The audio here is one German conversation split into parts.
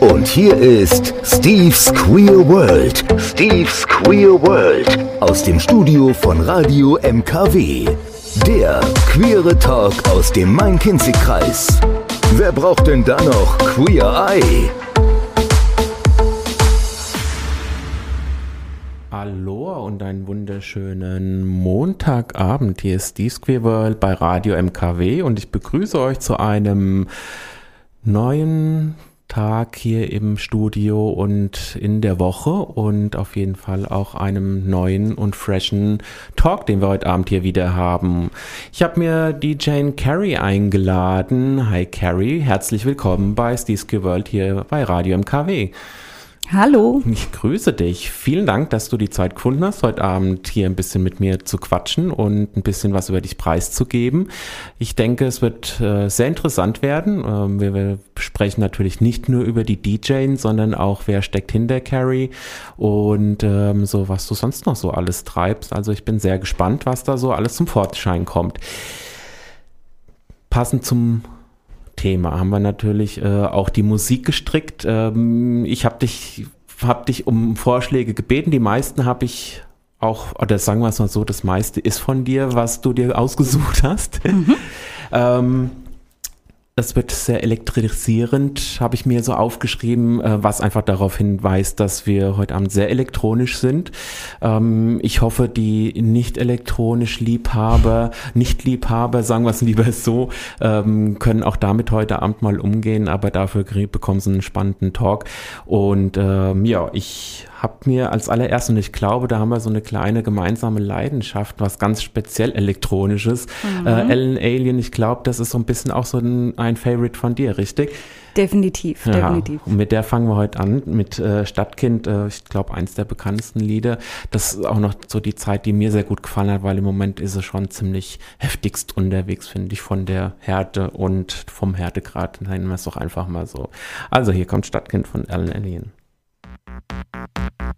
Und hier ist Steve's Queer World. Steve's Queer World. Aus dem Studio von Radio MKW. Der queere Talk aus dem Main-Kinzig-Kreis. Wer braucht denn da noch Queer Eye? Hallo und einen wunderschönen Montagabend. Hier ist die Square World bei Radio MKW und ich begrüße euch zu einem neuen Tag hier im Studio und in der Woche und auf jeden Fall auch einem neuen und freshen Talk, den wir heute Abend hier wieder haben. Ich habe mir die Jane Carey eingeladen. Hi Carey, herzlich willkommen bei Steve's World hier bei Radio MKW. Hallo. Ich grüße dich. Vielen Dank, dass du die Zeit gefunden hast, heute Abend hier ein bisschen mit mir zu quatschen und ein bisschen was über dich preiszugeben. Ich denke, es wird äh, sehr interessant werden. Ähm, wir, wir, sprechen natürlich nicht nur über die DJs, sondern auch, wer steckt hinter Carrie und ähm, so, was du sonst noch so alles treibst. Also ich bin sehr gespannt, was da so alles zum Vorschein kommt. Passend zum Thema haben wir natürlich äh, auch die Musik gestrickt. Ähm, ich habe dich, hab dich um Vorschläge gebeten. Die meisten habe ich auch, oder sagen wir es mal so, das meiste ist von dir, was du dir ausgesucht hast. Mhm. ähm, das wird sehr elektrisierend, habe ich mir so aufgeschrieben, äh, was einfach darauf hinweist, dass wir heute Abend sehr elektronisch sind. Ähm, ich hoffe, die nicht elektronisch Liebhaber, nicht Liebhaber, sagen wir es lieber so, ähm, können auch damit heute Abend mal umgehen, aber dafür bekommen sie einen spannenden Talk. Und ähm, ja, ich habe mir als allererst, und ich glaube, da haben wir so eine kleine gemeinsame Leidenschaft, was ganz speziell elektronisches. Mhm. Äh, Ellen Alien, ich glaube, das ist so ein bisschen auch so ein, ein Favorite von dir, richtig? Definitiv, ja, definitiv. Und mit der fangen wir heute an, mit äh, Stadtkind, äh, ich glaube, eins der bekanntesten Lieder. Das ist auch noch so die Zeit, die mir sehr gut gefallen hat, weil im Moment ist es schon ziemlich heftigst unterwegs, finde ich, von der Härte und vom Härtegrad. Nennen wir es doch einfach mal so. Also hier kommt Stadtkind von Ellen Alien.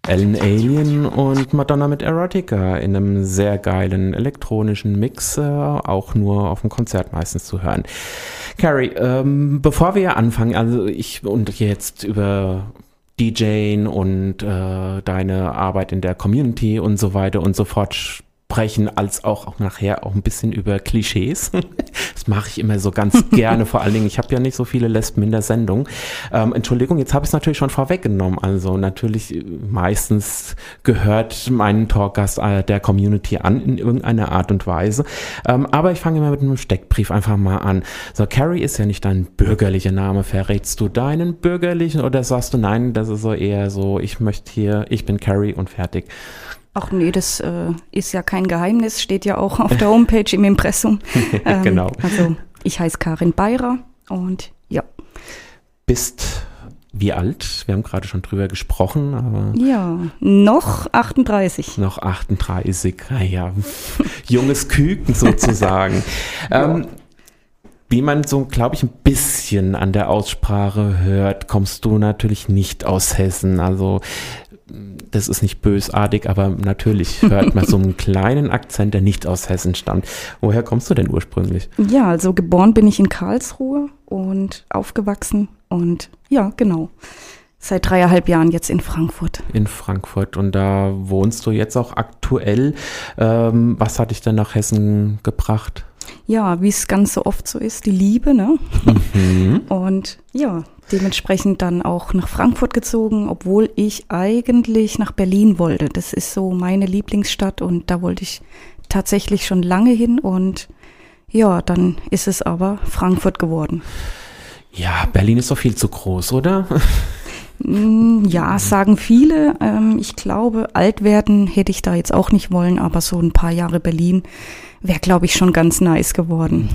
Ellen Alien und Madonna mit Erotica in einem sehr geilen elektronischen Mix, äh, auch nur auf dem Konzert meistens zu hören. Carrie, ähm, bevor wir anfangen, also ich und jetzt über DJing und äh, deine Arbeit in der Community und so weiter und so fort sprechen, als auch, auch nachher auch ein bisschen über Klischees. das mache ich immer so ganz gerne, vor allen Dingen, ich habe ja nicht so viele Lesben in der Sendung. Ähm, Entschuldigung, jetzt habe ich es natürlich schon vorweggenommen. Also natürlich äh, meistens gehört mein Talkgast äh, der Community an in irgendeiner Art und Weise. Ähm, aber ich fange immer mit einem Steckbrief einfach mal an. So, Carrie ist ja nicht dein bürgerlicher Name. Verrätst du deinen bürgerlichen oder sagst du nein, das ist so eher so, ich möchte hier, ich bin Carrie und fertig. Ach nee, das äh, ist ja kein Geheimnis, steht ja auch auf der Homepage im Impressum. Ähm, genau. Also ich heiße Karin Beirer und ja. Bist wie alt? Wir haben gerade schon drüber gesprochen, aber. Ja, noch 38. Noch 38, ah ja. Junges Küken sozusagen. ja. ähm, wie man so, glaube ich, ein bisschen an der Aussprache hört, kommst du natürlich nicht aus Hessen. Also das ist nicht bösartig, aber natürlich hört man so einen kleinen Akzent, der nicht aus Hessen stammt. Woher kommst du denn ursprünglich? Ja, also geboren bin ich in Karlsruhe und aufgewachsen und ja, genau. Seit dreieinhalb Jahren jetzt in Frankfurt. In Frankfurt und da wohnst du jetzt auch aktuell. Ähm, was hat dich denn nach Hessen gebracht? Ja, wie es ganz so oft so ist, die Liebe, ne? Mhm. Und ja, dementsprechend dann auch nach Frankfurt gezogen, obwohl ich eigentlich nach Berlin wollte. Das ist so meine Lieblingsstadt und da wollte ich tatsächlich schon lange hin und ja, dann ist es aber Frankfurt geworden. Ja, Berlin ist doch viel zu groß, oder? Mm, ja, sagen viele. Ähm, ich glaube, alt werden hätte ich da jetzt auch nicht wollen, aber so ein paar Jahre Berlin wäre, glaube ich, schon ganz nice geworden.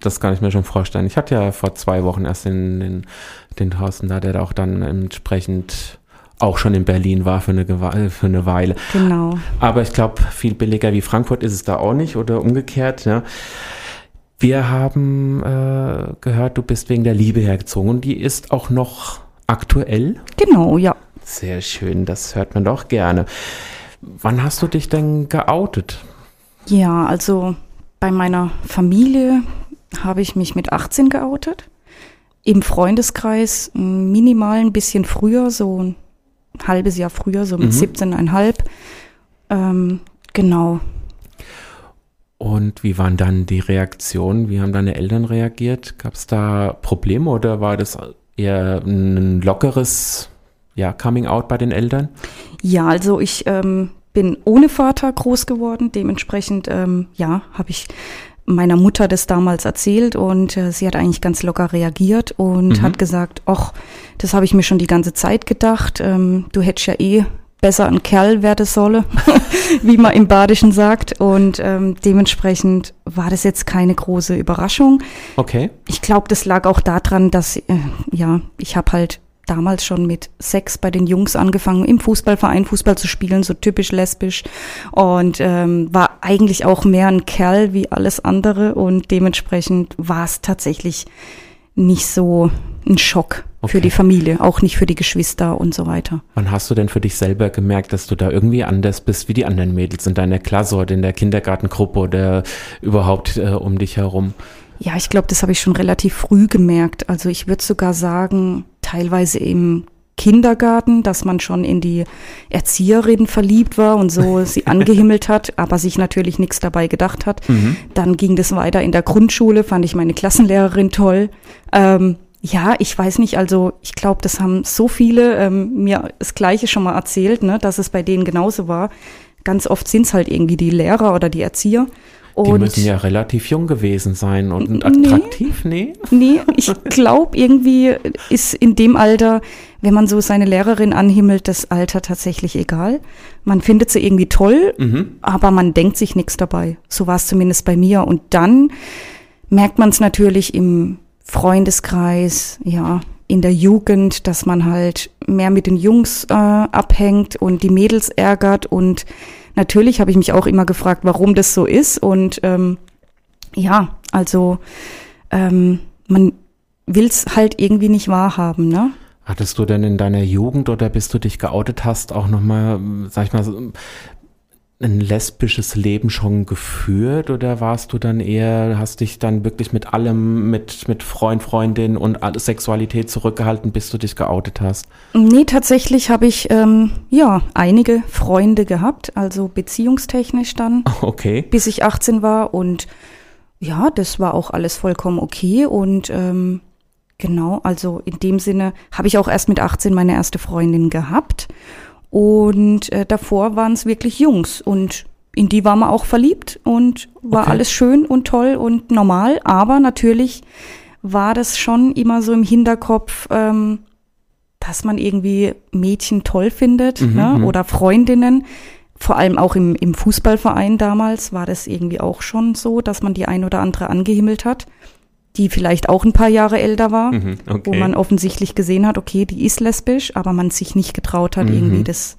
Das kann ich mir schon vorstellen. Ich hatte ja vor zwei Wochen erst den, den, den Thorsten da, der auch dann entsprechend auch schon in Berlin war für eine, für eine Weile. Genau. Aber ich glaube, viel billiger wie Frankfurt ist es da auch nicht oder umgekehrt. Ja. Wir haben äh, gehört, du bist wegen der Liebe hergezogen und die ist auch noch aktuell. Genau, ja. Sehr schön, das hört man doch gerne. Wann hast du dich denn geoutet? Ja, also bei meiner Familie habe ich mich mit 18 geoutet. Im Freundeskreis minimal ein bisschen früher, so ein halbes Jahr früher, so mit mhm. 17,5. Ähm, genau. Und wie waren dann die Reaktionen? Wie haben deine Eltern reagiert? Gab es da Probleme oder war das eher ein lockeres ja, Coming Out bei den Eltern? Ja, also ich ähm, bin ohne Vater groß geworden. Dementsprechend, ähm, ja, habe ich meiner Mutter das damals erzählt und äh, sie hat eigentlich ganz locker reagiert und mhm. hat gesagt, ach, das habe ich mir schon die ganze Zeit gedacht. Ähm, du hättest ja eh besser ein Kerl werden solle, wie man im Badischen sagt. Und ähm, dementsprechend war das jetzt keine große Überraschung. Okay. Ich glaube, das lag auch daran, dass, äh, ja, ich habe halt damals schon mit sechs bei den Jungs angefangen, im Fußballverein Fußball zu spielen, so typisch lesbisch. Und ähm, war eigentlich auch mehr ein Kerl wie alles andere. Und dementsprechend war es tatsächlich nicht so ein Schock okay. für die Familie, auch nicht für die Geschwister und so weiter. Wann hast du denn für dich selber gemerkt, dass du da irgendwie anders bist wie die anderen Mädels in deiner Klasse oder in der Kindergartengruppe oder überhaupt äh, um dich herum? Ja, ich glaube, das habe ich schon relativ früh gemerkt. Also ich würde sogar sagen, teilweise im Kindergarten, dass man schon in die Erzieherin verliebt war und so sie angehimmelt hat, aber sich natürlich nichts dabei gedacht hat. Mhm. Dann ging das weiter in der Grundschule, fand ich meine Klassenlehrerin toll. Ähm, ja, ich weiß nicht, also ich glaube, das haben so viele ähm, mir das Gleiche schon mal erzählt, ne, dass es bei denen genauso war. Ganz oft sind es halt irgendwie die Lehrer oder die Erzieher. Und die müssen ja relativ jung gewesen sein und attraktiv, nee? Nee, ich glaube, irgendwie ist in dem Alter, wenn man so seine Lehrerin anhimmelt, das Alter tatsächlich egal. Man findet sie irgendwie toll, mhm. aber man denkt sich nichts dabei. So war es zumindest bei mir. Und dann merkt man es natürlich im Freundeskreis, ja, in der Jugend, dass man halt mehr mit den Jungs äh, abhängt und die Mädels ärgert und natürlich habe ich mich auch immer gefragt, warum das so ist. Und ähm, ja, also ähm, man will es halt irgendwie nicht wahrhaben, ne? Hattest du denn in deiner Jugend oder bis du dich geoutet hast auch nochmal, sag ich mal, ein lesbisches Leben schon geführt oder warst du dann eher, hast dich dann wirklich mit allem, mit, mit Freund, Freundin und Sexualität zurückgehalten, bis du dich geoutet hast? Nee, tatsächlich habe ich ähm, ja einige Freunde gehabt, also beziehungstechnisch dann. Okay. Bis ich 18 war und ja, das war auch alles vollkommen okay und ähm, genau, also in dem Sinne habe ich auch erst mit 18 meine erste Freundin gehabt. Und äh, davor waren es wirklich Jungs und in die war man auch verliebt und war okay. alles schön und toll und normal. Aber natürlich war das schon immer so im Hinterkopf, ähm, dass man irgendwie Mädchen toll findet mhm, ne? Mhm. oder Freundinnen. Vor allem auch im, im Fußballverein damals war das irgendwie auch schon so, dass man die ein oder andere angehimmelt hat die vielleicht auch ein paar Jahre älter war, mhm, okay. wo man offensichtlich gesehen hat, okay, die ist lesbisch, aber man sich nicht getraut hat, mhm. irgendwie das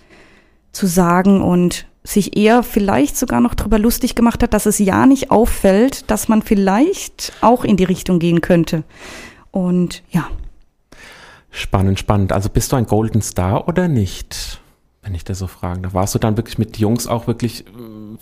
zu sagen und sich eher vielleicht sogar noch drüber lustig gemacht hat, dass es ja nicht auffällt, dass man vielleicht auch in die Richtung gehen könnte. Und ja. Spannend, spannend. Also bist du ein Golden Star oder nicht? Wenn ich das so fragen darf. Warst du dann wirklich mit Jungs auch wirklich äh,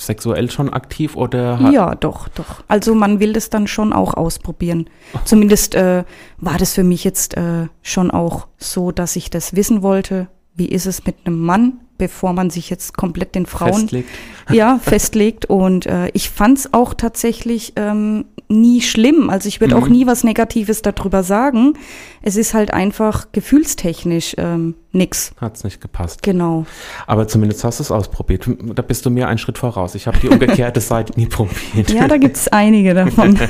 sexuell schon aktiv oder? Ja, doch, doch. Also man will das dann schon auch ausprobieren. Zumindest äh, war das für mich jetzt äh, schon auch so, dass ich das wissen wollte. Wie ist es mit einem Mann, bevor man sich jetzt komplett den Frauen festlegt. ja festlegt? Und äh, ich fand es auch tatsächlich ähm, nie schlimm. Also ich würde mhm. auch nie was Negatives darüber sagen. Es ist halt einfach gefühlstechnisch ähm, nix. Hat's nicht gepasst. Genau. Aber zumindest hast du es ausprobiert. Da bist du mir einen Schritt voraus. Ich habe die umgekehrte Seite nie probiert. Ja, da gibt's einige davon.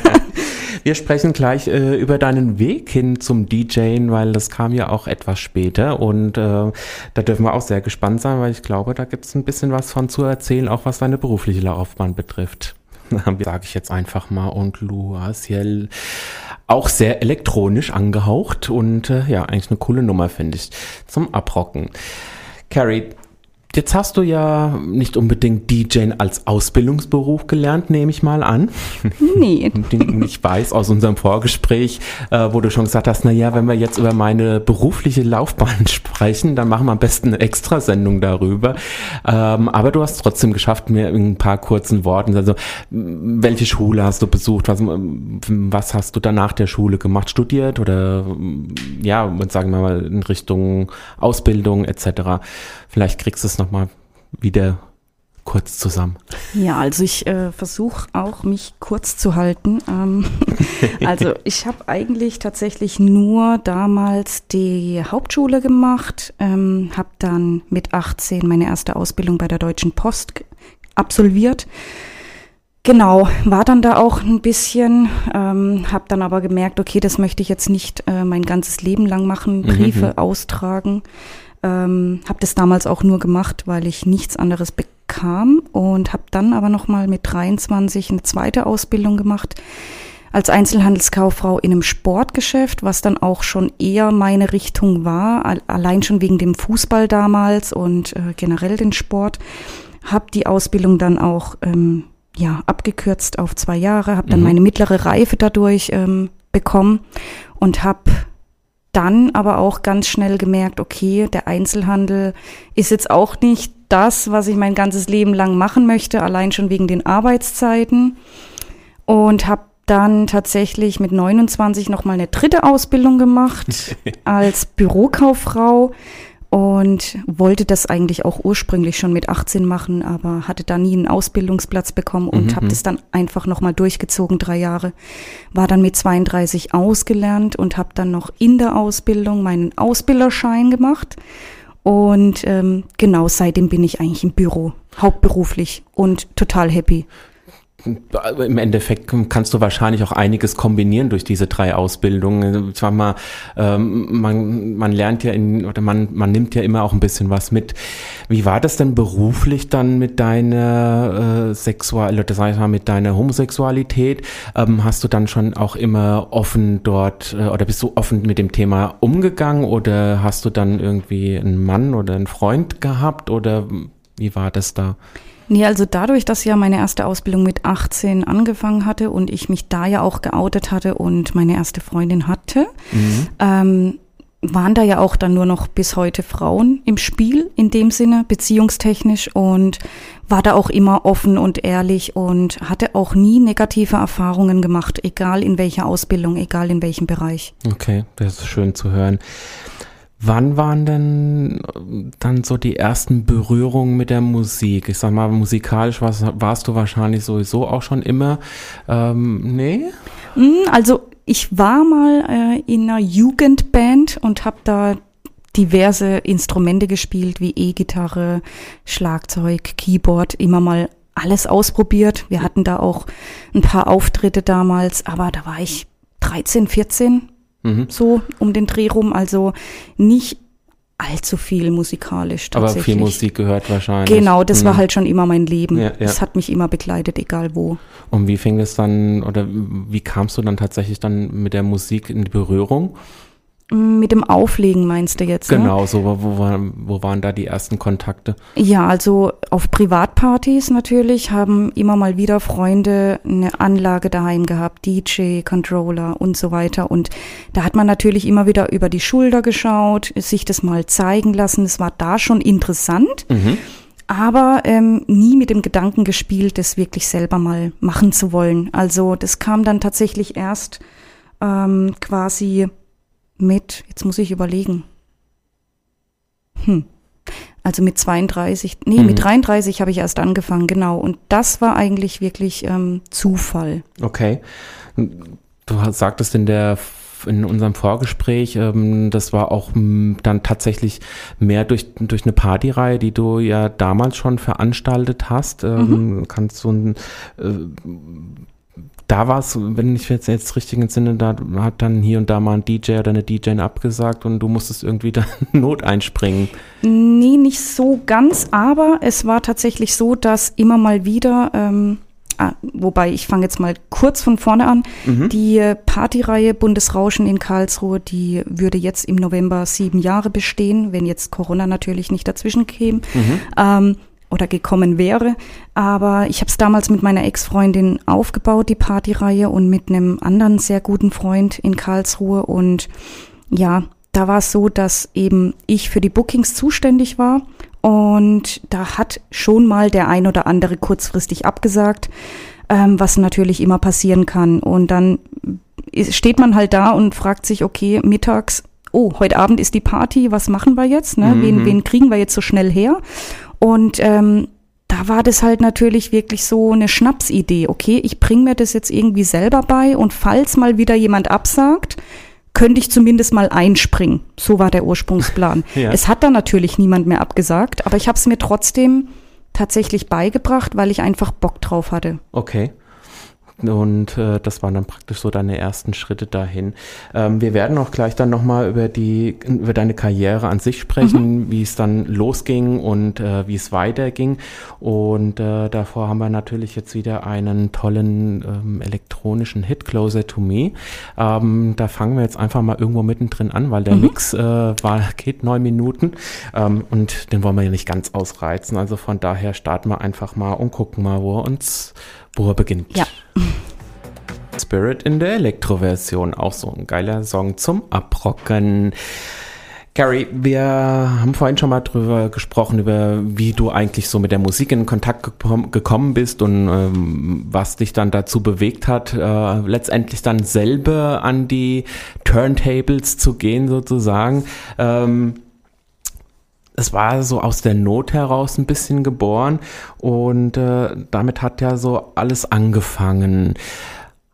Wir sprechen gleich äh, über deinen Weg hin zum DJing, weil das kam ja auch etwas später und äh, da dürfen wir auch sehr gespannt sein, weil ich glaube, da gibt's ein bisschen was von zu erzählen, auch was deine berufliche Laufbahn betrifft. sage ich jetzt einfach mal, und Luasiel auch sehr elektronisch angehaucht und äh, ja, eigentlich eine coole Nummer, finde ich, zum Abrocken. Carrie, Jetzt hast du ja nicht unbedingt DJing als Ausbildungsberuf gelernt, nehme ich mal an. Nee. ich weiß aus unserem Vorgespräch, äh, wo du schon gesagt hast, na ja, wenn wir jetzt über meine berufliche Laufbahn sprechen, dann machen wir am besten eine Extrasendung darüber. Ähm, aber du hast trotzdem geschafft, mir in ein paar kurzen Worten, also welche Schule hast du besucht, was, was hast du danach der Schule gemacht, studiert oder ja, sagen wir mal in Richtung Ausbildung etc. Vielleicht kriegst du es nochmal wieder kurz zusammen. Ja, also ich äh, versuche auch, mich kurz zu halten. Ähm, also ich habe eigentlich tatsächlich nur damals die Hauptschule gemacht, ähm, habe dann mit 18 meine erste Ausbildung bei der Deutschen Post absolviert. Genau, war dann da auch ein bisschen, ähm, habe dann aber gemerkt, okay, das möchte ich jetzt nicht äh, mein ganzes Leben lang machen, mhm, Briefe mhm. austragen. Ähm, habe das damals auch nur gemacht, weil ich nichts anderes bekam und habe dann aber noch mal mit 23 eine zweite Ausbildung gemacht als Einzelhandelskauffrau in einem Sportgeschäft, was dann auch schon eher meine Richtung war, allein schon wegen dem Fußball damals und äh, generell den Sport. Habe die Ausbildung dann auch ähm, ja abgekürzt auf zwei Jahre, habe dann mhm. meine mittlere Reife dadurch ähm, bekommen und habe dann aber auch ganz schnell gemerkt, okay, der Einzelhandel ist jetzt auch nicht das, was ich mein ganzes Leben lang machen möchte, allein schon wegen den Arbeitszeiten. Und habe dann tatsächlich mit 29 nochmal eine dritte Ausbildung gemacht als Bürokauffrau und wollte das eigentlich auch ursprünglich schon mit 18 machen, aber hatte da nie einen Ausbildungsplatz bekommen und mhm. habe das dann einfach nochmal durchgezogen, drei Jahre. War dann mit 32 ausgelernt und habe dann noch in der Ausbildung meinen Ausbilderschein gemacht. Und ähm, genau seitdem bin ich eigentlich im Büro, hauptberuflich und total happy im Endeffekt kannst du wahrscheinlich auch einiges kombinieren durch diese drei Ausbildungen. Ich sag mal, ähm, man, man lernt ja in, oder man, man nimmt ja immer auch ein bisschen was mit. Wie war das denn beruflich dann mit deiner äh, Sexualität, das heißt mal mit deiner Homosexualität? Ähm, hast du dann schon auch immer offen dort äh, oder bist du offen mit dem Thema umgegangen oder hast du dann irgendwie einen Mann oder einen Freund gehabt oder wie war das da? Nee, also dadurch, dass ja meine erste Ausbildung mit 18 angefangen hatte und ich mich da ja auch geoutet hatte und meine erste Freundin hatte, mhm. ähm, waren da ja auch dann nur noch bis heute Frauen im Spiel in dem Sinne, beziehungstechnisch und war da auch immer offen und ehrlich und hatte auch nie negative Erfahrungen gemacht, egal in welcher Ausbildung, egal in welchem Bereich. Okay, das ist schön zu hören. Wann waren denn dann so die ersten Berührungen mit der Musik? Ich sag mal, musikalisch warst, warst du wahrscheinlich sowieso auch schon immer. Ähm, nee? Hm, also ich war mal äh, in einer Jugendband und habe da diverse Instrumente gespielt, wie E-Gitarre, Schlagzeug, Keyboard, immer mal alles ausprobiert. Wir hatten da auch ein paar Auftritte damals, aber da war ich 13, 14, Mhm. So um den Dreh rum. Also nicht allzu viel musikalisch tatsächlich. Aber viel Musik gehört wahrscheinlich. Genau, das mhm. war halt schon immer mein Leben. Ja, ja. Das hat mich immer begleitet, egal wo. Und wie fing es dann, oder wie kamst du dann tatsächlich dann mit der Musik in die Berührung? Mit dem Auflegen meinst du jetzt? Ne? Genau, ne? so wo, wo waren da die ersten Kontakte? Ja, also auf Privatpartys natürlich haben immer mal wieder Freunde eine Anlage daheim gehabt, DJ, Controller und so weiter. Und da hat man natürlich immer wieder über die Schulter geschaut, sich das mal zeigen lassen. Es war da schon interessant. Mhm. Aber ähm, nie mit dem Gedanken gespielt, das wirklich selber mal machen zu wollen. Also das kam dann tatsächlich erst ähm, quasi mit, jetzt muss ich überlegen. Hm. Also mit 32, nee, mhm. mit 33 habe ich erst angefangen, genau. Und das war eigentlich wirklich ähm, Zufall. Okay. Du sagtest in der in unserem Vorgespräch, ähm, das war auch m, dann tatsächlich mehr durch, durch eine Partyreihe, die du ja damals schon veranstaltet hast. Ähm, mhm. Kannst du ein, äh, da war es, wenn ich jetzt, jetzt richtig entsinne, da hat dann hier und da mal ein DJ oder eine DJ abgesagt und du musstest irgendwie da Not einspringen. Nee, nicht so ganz, aber es war tatsächlich so, dass immer mal wieder ähm, ah, wobei ich fange jetzt mal kurz von vorne an. Mhm. Die äh, Partyreihe Bundesrauschen in Karlsruhe, die würde jetzt im November sieben Jahre bestehen, wenn jetzt Corona natürlich nicht dazwischen käme. Mhm. Ähm, oder gekommen wäre. Aber ich habe es damals mit meiner Ex-Freundin aufgebaut, die Partyreihe, und mit einem anderen sehr guten Freund in Karlsruhe. Und ja, da war es so, dass eben ich für die Bookings zuständig war. Und da hat schon mal der ein oder andere kurzfristig abgesagt, ähm, was natürlich immer passieren kann. Und dann steht man halt da und fragt sich, okay, mittags, oh, heute Abend ist die Party, was machen wir jetzt? Ne? Wen, wen kriegen wir jetzt so schnell her? Und ähm, da war das halt natürlich wirklich so eine Schnapsidee. Okay, ich bringe mir das jetzt irgendwie selber bei und falls mal wieder jemand absagt, könnte ich zumindest mal einspringen. So war der Ursprungsplan. Ja. Es hat dann natürlich niemand mehr abgesagt, aber ich habe es mir trotzdem tatsächlich beigebracht, weil ich einfach Bock drauf hatte. Okay. Und äh, das waren dann praktisch so deine ersten Schritte dahin. Ähm, wir werden auch gleich dann nochmal über die, über deine Karriere an sich sprechen, wie es dann losging und äh, wie es weiterging. Und äh, davor haben wir natürlich jetzt wieder einen tollen ähm, elektronischen Hit, Closer to Me. Ähm, da fangen wir jetzt einfach mal irgendwo mittendrin an, weil der Mix äh, war, geht neun Minuten ähm, und den wollen wir ja nicht ganz ausreizen. Also von daher starten wir einfach mal und gucken mal, wo er uns, wo er beginnt. Ja. Spirit in der Elektro-Version, auch so ein geiler Song zum Abrocken. Gary, wir haben vorhin schon mal drüber gesprochen, über wie du eigentlich so mit der Musik in Kontakt gekom gekommen bist und ähm, was dich dann dazu bewegt hat, äh, letztendlich dann selber an die Turntables zu gehen sozusagen. Ähm, es war so aus der Not heraus ein bisschen geboren und äh, damit hat ja so alles angefangen.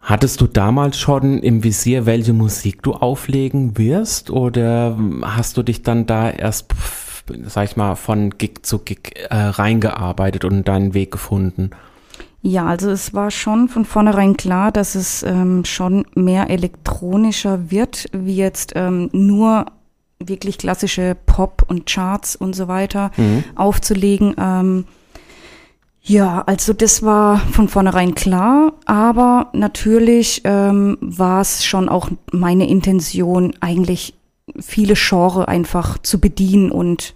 Hattest du damals schon im Visier, welche Musik du auflegen wirst oder hast du dich dann da erst, sag ich mal, von Gig zu Gig äh, reingearbeitet und deinen Weg gefunden? Ja, also es war schon von vornherein klar, dass es ähm, schon mehr elektronischer wird, wie jetzt ähm, nur wirklich klassische Pop und Charts und so weiter aufzulegen. Ähm, ja, also das war von vornherein klar, aber natürlich ähm, war es schon auch meine Intention, eigentlich viele Genre einfach zu bedienen und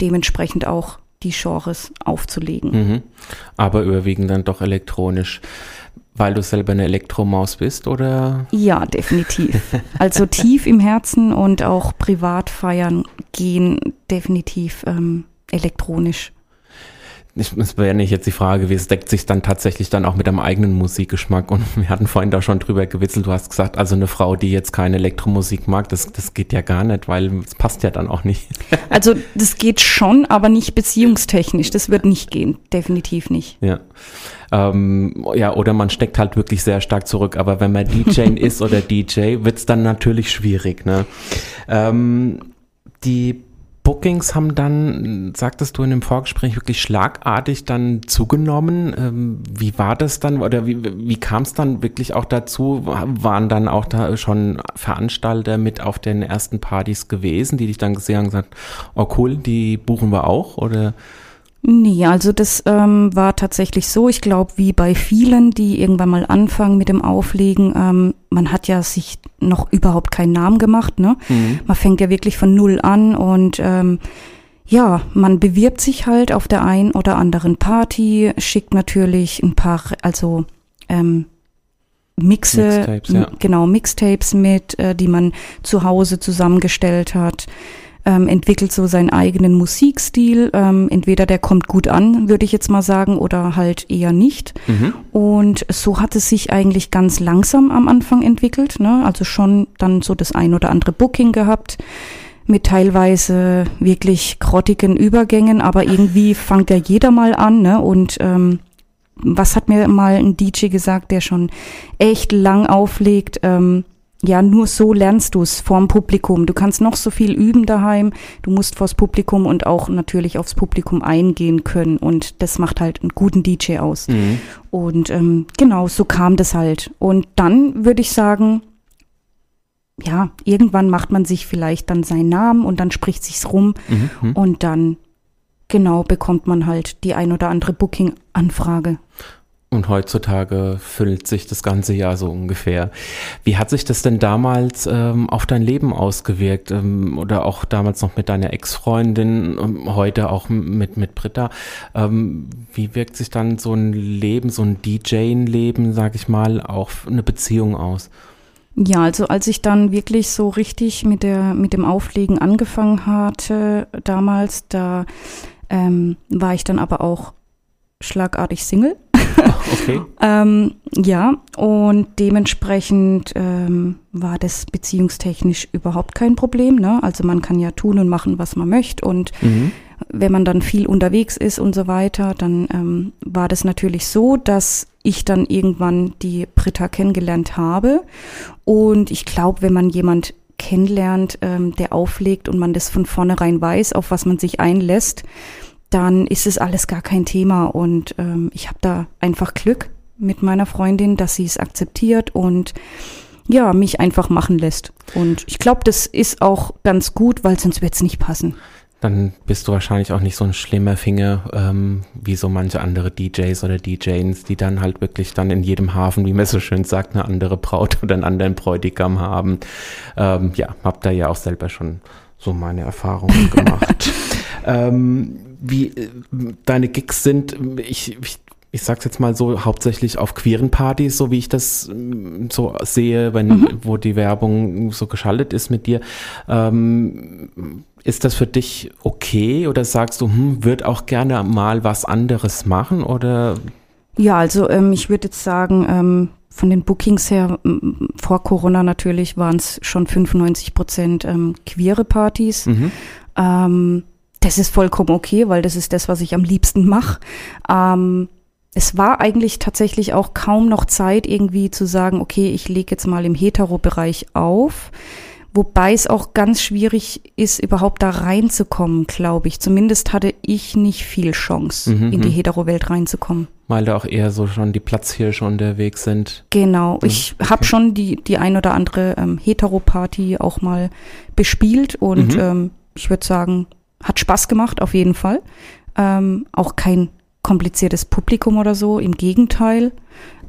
dementsprechend auch die Genres aufzulegen. Mhm. Aber überwiegend dann doch elektronisch, weil du selber eine Elektromaus bist oder? Ja, definitiv. Also tief im Herzen und auch privat feiern gehen definitiv ähm, elektronisch. Ich- Es wäre nicht jetzt die Frage, wie es deckt sich dann tatsächlich dann auch mit deinem eigenen Musikgeschmack. Und wir hatten vorhin da schon drüber gewitzelt. Du hast gesagt, also eine Frau, die jetzt keine Elektromusik mag, das, das geht ja gar nicht, weil es passt ja dann auch nicht. Also das geht schon, aber nicht beziehungstechnisch. Das wird nicht gehen, definitiv nicht. Ja. Ähm, ja, oder man steckt halt wirklich sehr stark zurück. Aber wenn man DJ ist oder DJ, wird's dann natürlich schwierig. Ne? Ähm, die Bookings haben dann, sagtest du in dem Vorgespräch, wirklich schlagartig dann zugenommen. Ähm, wie war das dann oder wie, wie kam es dann wirklich auch dazu? Waren dann auch da schon Veranstalter mit auf den ersten Partys gewesen, die dich dann gesehen haben und gesagt, oh cool, die buchen wir auch? Oder Nee, also das ähm, war tatsächlich so, ich glaube, wie bei vielen, die irgendwann mal anfangen mit dem Auflegen, ähm, man hat ja sich noch überhaupt keinen Namen gemacht, ne? Man fängt ja wirklich von null an und ähm, ja, man bewirbt sich halt auf der einen oder anderen Party, schickt natürlich ein paar, also ähm, Mixe, Mixtapes, ja. genau, Mixtapes mit, äh, die man zu Hause zusammengestellt hat ähm, entwickelt so seinen eigenen Musikstil. Ähm, entweder der kommt gut an, würde ich jetzt mal sagen, oder halt eher nicht. Und so hat es sich eigentlich ganz langsam am Anfang entwickelt. Ne? Also schon dann so das ein oder andere Booking gehabt mit teilweise wirklich grottigen Übergängen, aber irgendwie fängt ja jeder mal an. Ne? Und ähm, was hat mir mal ein DJ gesagt, der schon echt lang auflegt? Ähm, ja, nur so lernst du es vorm Publikum. Du kannst noch so viel üben daheim. Du musst vors Publikum und auch natürlich aufs Publikum eingehen können. Und das macht halt einen guten DJ aus. Und ähm, genau, so kam das halt. Und dann würde ich sagen, ja, irgendwann macht man sich vielleicht dann seinen Namen und dann spricht sich's rum und dann genau bekommt man halt die ein oder andere Booking-Anfrage. Und heutzutage füllt sich das ganze Jahr so ungefähr. Wie hat sich das denn damals ähm, auf dein Leben ausgewirkt? Ähm, oder auch damals noch mit deiner Ex-Freundin, ähm, heute auch mit, mit Britta? Ähm, wie wirkt sich dann so ein Leben, so ein DJ-Leben, sag ich mal, auf eine Beziehung aus? Ja, also als ich dann wirklich so richtig mit, der, mit dem Auflegen angefangen hatte damals, da ähm, war ich dann aber auch schlagartig Single. Okay. ähm, ja, und dementsprechend ähm, war das beziehungstechnisch überhaupt kein Problem. Ne? Also man kann ja tun und machen, was man möchte. Und mhm. wenn man dann viel unterwegs ist und so weiter, dann ähm, war das natürlich so, dass ich dann irgendwann die Britta kennengelernt habe. Und ich glaube, wenn man jemand kennenlernt, ähm, der auflegt und man das von vornherein weiß, auf was man sich einlässt, dann ist es alles gar kein Thema. Und ähm, ich habe da einfach Glück mit meiner Freundin, dass sie es akzeptiert und ja, mich einfach machen lässt. Und ich glaube, das ist auch ganz gut, weil sonst wird es nicht passen. Dann bist du wahrscheinlich auch nicht so ein schlimmer Finger ähm, wie so manche andere DJs oder DJs, die dann halt wirklich dann in jedem Hafen, wie man so schön sagt, eine andere Braut oder einen anderen Bräutigam haben. Ähm, ja, hab da ja auch selber schon so meine Erfahrungen gemacht. ähm, wie äh, deine Gigs sind, ich, ich ich sag's jetzt mal so, hauptsächlich auf queeren Partys, so wie ich das mm, so sehe, wenn, mhm. wo die Werbung so geschaltet ist mit dir. Ähm, ist das für dich okay oder sagst du, hm, wird auch gerne mal was anderes machen oder? Ja, also ähm, ich würde jetzt sagen, ähm, von den Bookings her, vor Corona natürlich waren es schon 95 Prozent ähm, queere Partys. Mhm. Das ist vollkommen okay, weil das ist das, was ich am liebsten mache. Ähm, es war eigentlich tatsächlich auch kaum noch Zeit, irgendwie zu sagen, okay, ich lege jetzt mal im Hetero-Bereich auf. Wobei es auch ganz schwierig ist, überhaupt da reinzukommen, glaube ich. Zumindest hatte ich nicht viel Chance, mhm, in die mhm. Hetero-Welt reinzukommen. Weil da auch eher so schon die Platzhirsche unterwegs sind. Genau. Ich okay. habe schon die, die ein oder andere ähm, Hetero-Party auch mal bespielt und mhm. ähm, ich würde sagen, hat Spaß gemacht, auf jeden Fall. Ähm, auch kein kompliziertes Publikum oder so, im Gegenteil.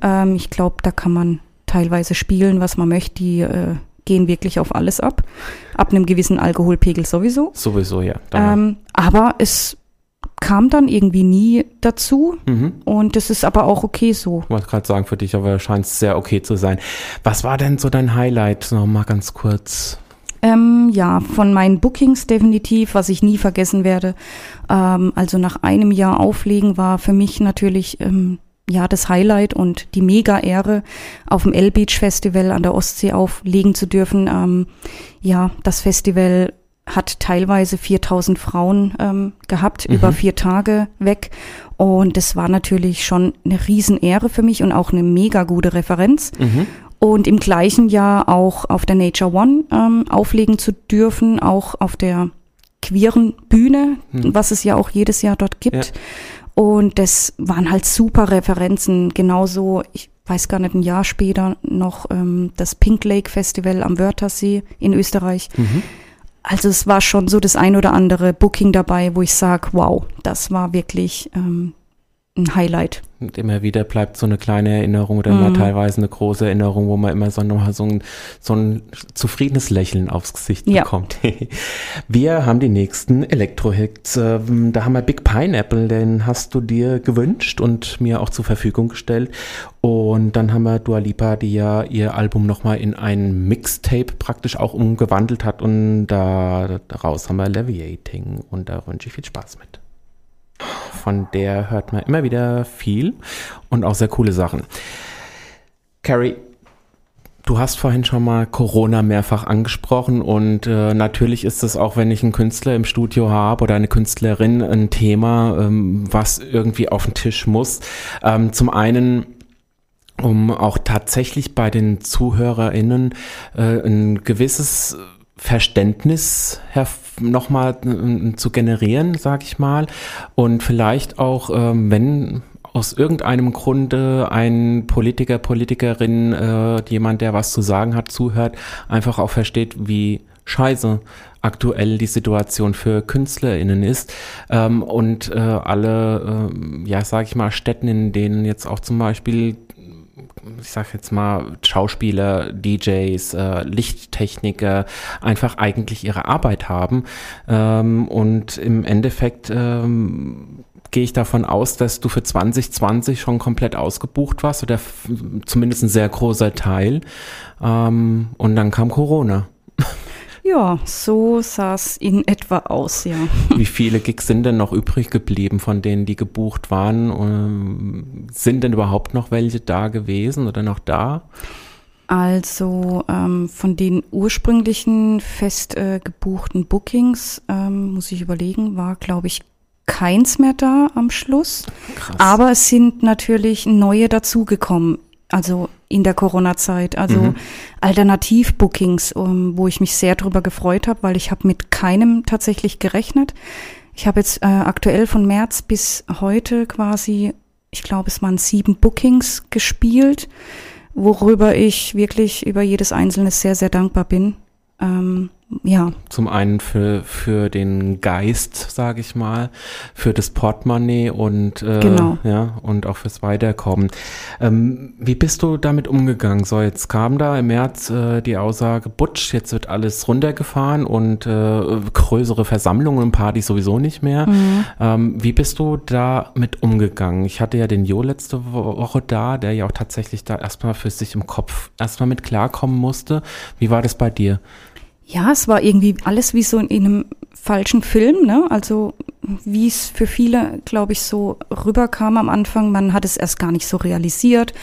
Ähm, ich glaube, da kann man teilweise spielen, was man möchte. Die äh, gehen wirklich auf alles ab. Ab einem gewissen Alkoholpegel sowieso. Sowieso, ja. Ähm, aber es kam dann irgendwie nie dazu. Mhm. Und das ist aber auch okay so. Ich wollte gerade sagen, für dich aber scheint es sehr okay zu sein. Was war denn so dein Highlight? Noch mal ganz kurz. Ähm, ja, von meinen Bookings definitiv, was ich nie vergessen werde. Ähm, also nach einem Jahr Auflegen war für mich natürlich ähm, ja das Highlight und die Mega-Ehre, auf dem L-Beach Festival an der Ostsee auflegen zu dürfen. Ähm, ja, das Festival hat teilweise 4000 Frauen ähm, gehabt, mhm. über vier Tage weg. Und das war natürlich schon eine Riesenehre für mich und auch eine mega gute Referenz. Mhm und im gleichen Jahr auch auf der Nature One ähm, auflegen zu dürfen, auch auf der queeren Bühne, hm. was es ja auch jedes Jahr dort gibt. Ja. Und das waren halt super Referenzen. Genauso, ich weiß gar nicht, ein Jahr später noch ähm, das Pink Lake Festival am Wörthersee in Österreich. Mhm. Also es war schon so das ein oder andere Booking dabei, wo ich sage, wow, das war wirklich ähm, ein Highlight. Und immer wieder bleibt so eine kleine Erinnerung oder mhm. teilweise eine große Erinnerung, wo man immer so, noch so, ein, so ein zufriedenes Lächeln aufs Gesicht ja. bekommt. wir haben die nächsten Elektro-Hits. Ähm, da haben wir Big Pineapple, den hast du dir gewünscht und mir auch zur Verfügung gestellt. Und dann haben wir Dua Lipa, die ja ihr Album nochmal in ein Mixtape praktisch auch umgewandelt hat. Und da, daraus haben wir Leviating. Und da wünsche ich viel Spaß mit von der hört man immer wieder viel und auch sehr coole Sachen. Carrie, Du hast vorhin schon mal Corona mehrfach angesprochen und äh, natürlich ist es auch, wenn ich einen Künstler im Studio habe oder eine Künstlerin, ein Thema, ähm, was irgendwie auf den Tisch muss. Ähm, zum einen um auch tatsächlich bei den ZuhörerInnen äh, ein gewisses Verständnis nochmal äh, zu generieren, sag ich mal. Und vielleicht auch, ähm, wenn aus irgendeinem Grunde ein Politiker, Politikerin, äh, jemand, der was zu sagen hat, zuhört, einfach auch versteht, wie scheiße aktuell die Situation für KünstlerInnen ist ähm, und äh, alle, äh, ja, sag ich mal, Städten, in denen jetzt auch zum Beispiel ich sag jetzt mal, Schauspieler, DJs, äh, Lichttechniker einfach eigentlich ihre Arbeit haben. Ähm, und im Endeffekt ähm, gehe ich davon aus, dass du für 2020 schon komplett ausgebucht warst oder zumindest ein sehr großer Teil. Ähm, und dann kam Corona. Ja, so sah es in etwa aus, ja. Wie viele Gigs sind denn noch übrig geblieben von denen, die gebucht waren? Ähm, sind denn überhaupt noch welche da gewesen oder noch da? Also ähm, von den ursprünglichen fest äh, gebuchten Bookings, ähm, muss ich überlegen, war, glaube ich, keins mehr da am Schluss. Krass. Aber es sind natürlich neue dazugekommen also in der Corona-Zeit. Also mhm. Alternativ-Bookings, um, wo ich mich sehr drüber gefreut habe, weil ich habe mit keinem tatsächlich gerechnet. Ich habe jetzt äh, aktuell von März bis heute quasi, ich glaube, es waren sieben Bookings gespielt, worüber ich wirklich über jedes einzelne sehr, sehr dankbar bin. Ähm, ja. Zum einen für, für den Geist, sage ich mal, für das Portemonnaie und, äh, genau. ja, und auch fürs Weiterkommen. Ähm, wie bist du damit umgegangen? So, jetzt kam da im März äh, die Aussage, Butsch, jetzt wird alles runtergefahren und äh, größere Versammlungen und Partys sowieso nicht mehr. Mhm. Ähm, wie bist du damit umgegangen? Ich hatte ja den Jo letzte Woche da, der ja auch tatsächlich da erstmal für sich im Kopf erstmal mit klarkommen musste. Wie war das bei dir? Ja, es war irgendwie alles wie so in einem falschen Film, ne? Also wie es für viele, glaube ich, so rüberkam am Anfang. Man hat es erst gar nicht so realisiert.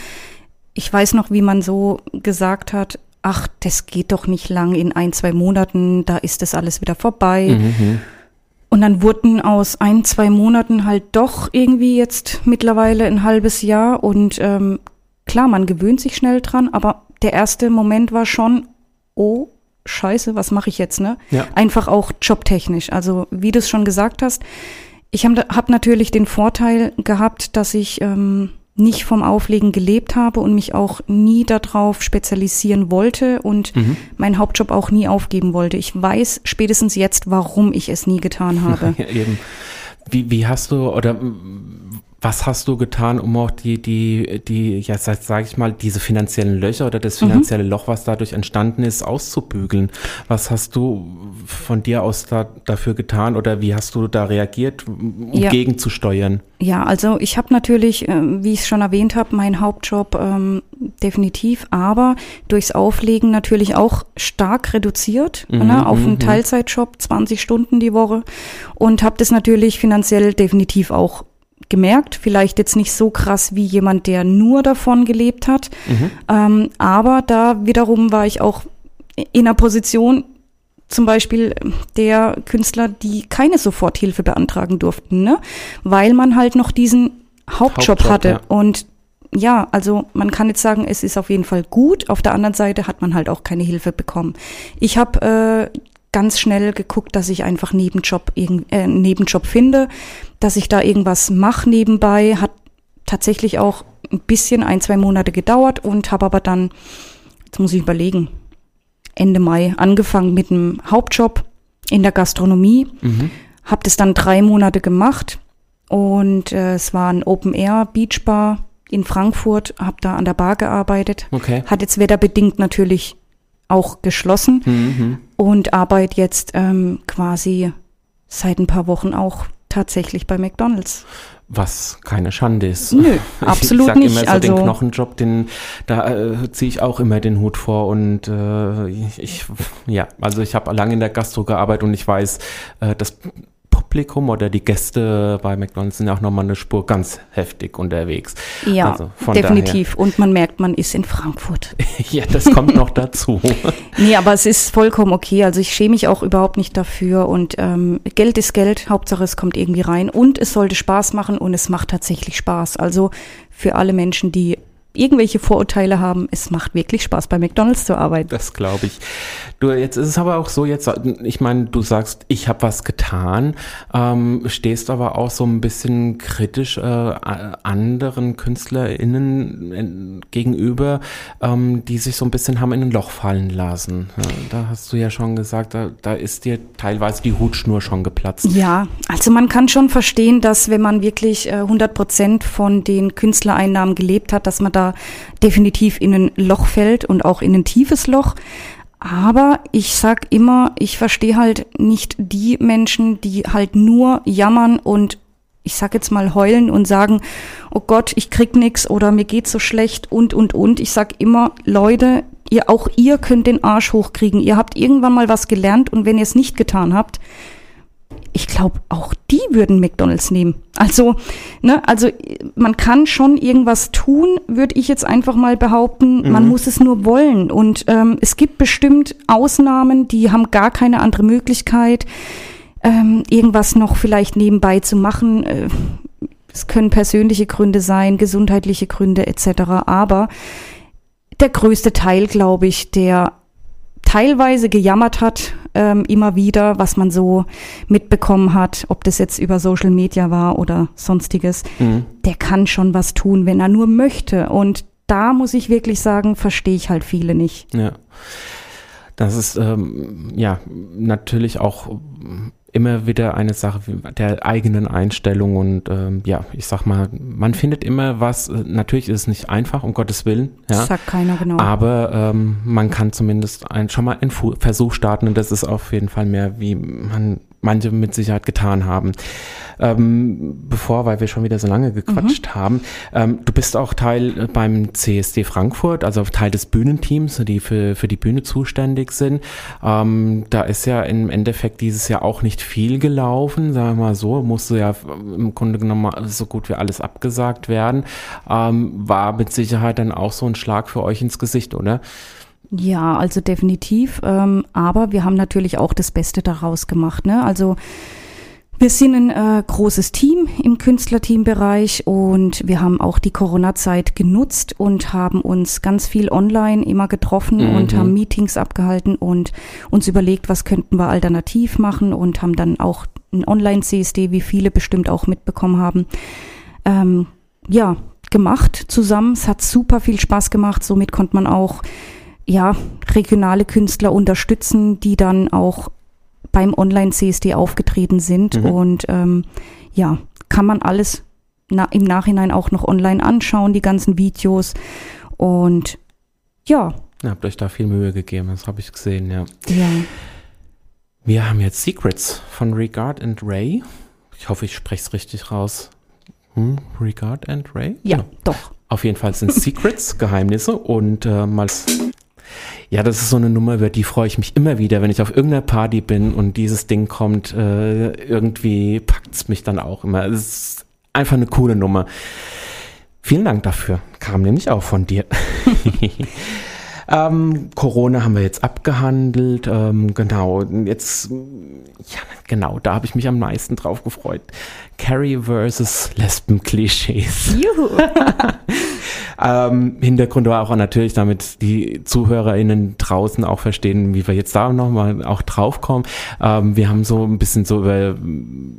Ich weiß noch, wie man so gesagt hat, ach, das geht doch nicht lang, in ein, zwei Monaten, da ist das alles wieder vorbei. Mhm. Und dann wurden aus ein, zwei Monaten halt doch irgendwie jetzt mittlerweile ein halbes Jahr. Und ähm, klar, man gewöhnt sich schnell dran, aber der erste Moment war schon, oh scheiße, was mache ich jetzt, ne? Ja. Einfach auch jobtechnisch. Also wie du es schon gesagt hast, ich habe hab natürlich den Vorteil gehabt, dass ich ähm, nicht vom Auflegen gelebt habe und mich auch nie darauf spezialisieren wollte und mhm. meinen Hauptjob auch nie aufgeben wollte. Ich weiß spätestens jetzt, warum ich es nie getan habe. Ja, eben. Wie, wie hast du oder was hast du getan, um auch die, die, die, ja, sag ich mal, diese finanziellen Löcher oder das mhm. finanzielle mhm. Loch, was dadurch entstanden ist, auszubügeln? Was hast du von dir aus da, dafür getan oder wie hast du da reagiert, um ja. gegenzusteuern? Ja, also ich habe natürlich, äh, wie ich es schon erwähnt habe, meinen Hauptjob ähm, definitiv, aber durchs Auflegen natürlich auch stark reduziert mhm, ne, auf einen mhm. Teilzeitjob, 20 Stunden die Woche und habe das natürlich finanziell definitiv auch gemerkt. Vielleicht jetzt nicht so krass wie jemand, der nur davon gelebt hat. Mhm. Ähm, aber da wiederum war ich auch in einer Position, zum Beispiel der Künstler, die keine Soforthilfe beantragen durften, ne? weil man halt noch diesen Hauptjob, Hauptjob hatte. Ja. Und ja, also man kann jetzt sagen, es ist auf jeden Fall gut. Auf der anderen Seite hat man halt auch keine Hilfe bekommen. Ich habe äh, ganz schnell geguckt, dass ich einfach Nebenjob, äh, Nebenjob finde, dass ich da irgendwas mache nebenbei. Hat tatsächlich auch ein bisschen, ein, zwei Monate gedauert und habe aber dann, jetzt muss ich überlegen, Ende Mai angefangen mit einem Hauptjob in der Gastronomie. Mhm. Habe das dann drei Monate gemacht und äh, es war ein Open Air Beach Bar in Frankfurt, habe da an der Bar gearbeitet. Okay. Hat jetzt wetterbedingt natürlich auch geschlossen mhm. und arbeite jetzt ähm, quasi seit ein paar Wochen auch tatsächlich bei McDonald's. Was keine Schande ist. Nö, absolut ich sag nicht. Immer so also, den Knochenjob, den, da äh, ziehe ich auch immer den Hut vor und äh, ich, ja, also ich habe lange in der Gastro gearbeitet und ich weiß, äh, das Publikum oder die Gäste bei McDonald's sind auch nochmal eine Spur ganz heftig unterwegs. Ja, also definitiv. Daher. Und man merkt, man ist in Frankfurt. ja, das kommt noch dazu. nee, aber es ist vollkommen okay. Also ich schäme mich auch überhaupt nicht dafür. Und ähm, Geld ist Geld. Hauptsache, es kommt irgendwie rein. Und es sollte Spaß machen und es macht tatsächlich Spaß. Also für alle Menschen, die irgendwelche Vorurteile haben. Es macht wirklich Spaß, bei McDonalds zu arbeiten. Das glaube ich. Du, jetzt ist es aber auch so, jetzt, ich meine, du sagst, ich habe was getan, ähm, stehst aber auch so ein bisschen kritisch äh, anderen KünstlerInnen gegenüber, ähm, die sich so ein bisschen haben in ein Loch fallen lassen. Ja, da hast du ja schon gesagt, da, da ist dir teilweise die Hutschnur schon geplatzt. Ja, also man kann schon verstehen, dass wenn man wirklich äh, 100 Prozent von den Künstlereinnahmen gelebt hat, dass man definitiv in ein Loch fällt und auch in ein tiefes Loch. Aber ich sag immer, ich verstehe halt nicht die Menschen, die halt nur jammern und ich sag jetzt mal heulen und sagen, oh Gott, ich krieg nix oder mir geht's so schlecht und und und. Ich sag immer, Leute, ihr auch ihr könnt den Arsch hochkriegen. Ihr habt irgendwann mal was gelernt und wenn ihr es nicht getan habt, ich glaube, auch die würden McDonalds nehmen. Also, ne, also man kann schon irgendwas tun, würde ich jetzt einfach mal behaupten. Mhm. Man muss es nur wollen. Und ähm, es gibt bestimmt Ausnahmen, die haben gar keine andere Möglichkeit, ähm, irgendwas noch vielleicht nebenbei zu machen. Äh, es können persönliche Gründe sein, gesundheitliche Gründe etc. Aber der größte Teil, glaube ich, der teilweise gejammert hat, ähm, immer wieder, was man so mitbekommen hat, ob das jetzt über Social Media war oder sonstiges, mhm. der kann schon was tun, wenn er nur möchte. Und da muss ich wirklich sagen, verstehe ich halt viele nicht. Ja. Das ist ähm, ja natürlich auch immer wieder eine Sache der eigenen Einstellung und ähm, ja, ich sag mal, man findet immer was, äh, natürlich ist es nicht einfach, um Gottes Willen. Ja, das sagt keiner genau. Aber ähm, man kann zumindest ein, schon mal einen Versuch starten und das ist auf jeden Fall mehr, wie man manche mit Sicherheit getan haben. Ähm, bevor, weil wir schon wieder so lange gequatscht mhm. haben, ähm, du bist auch Teil äh, beim CSD Frankfurt, also Teil des Bühnenteams, die für, für die Bühne zuständig sind. Ähm, da ist ja im Endeffekt dieses Jahr auch nicht viel gelaufen, sagen wir mal so, musste ja im Grunde genommen so gut wie alles abgesagt werden. Ähm, war mit Sicherheit dann auch so ein Schlag für euch ins Gesicht, oder? Ja, also definitiv. Ähm, aber wir haben natürlich auch das Beste daraus gemacht. Ne? Also wir sind ein äh, großes Team im Künstlerteambereich und wir haben auch die Corona-Zeit genutzt und haben uns ganz viel online immer getroffen mhm. und haben Meetings abgehalten und uns überlegt, was könnten wir alternativ machen und haben dann auch ein Online-CSD, wie viele bestimmt auch mitbekommen haben, ähm, ja, gemacht zusammen. Es hat super viel Spaß gemacht. Somit konnte man auch ja, regionale Künstler unterstützen, die dann auch beim Online-CSD aufgetreten sind. Mhm. Und ähm, ja, kann man alles na, im Nachhinein auch noch online anschauen, die ganzen Videos. Und ja. Ihr habt euch da viel Mühe gegeben, das habe ich gesehen, ja. Ja. Wir haben jetzt Secrets von Regard and Ray. Ich hoffe, ich spreche es richtig raus. Hm? Regard and Ray? Ja, genau. doch. Auf jeden Fall sind Secrets, Geheimnisse und äh, mal ja, das ist so eine Nummer, über die freue ich mich immer wieder, wenn ich auf irgendeiner Party bin und dieses Ding kommt, äh, irgendwie packt es mich dann auch immer. Es ist einfach eine coole Nummer. Vielen Dank dafür. Kam nämlich auch von dir. ähm, Corona haben wir jetzt abgehandelt. Ähm, genau, jetzt, ja, genau, da habe ich mich am meisten drauf gefreut. Carrie versus Lesben-Klischees. Juhu. Ähm, Hintergrund war auch natürlich, damit die ZuhörerInnen draußen auch verstehen, wie wir jetzt da nochmal auch draufkommen. Ähm, wir haben so ein bisschen so über,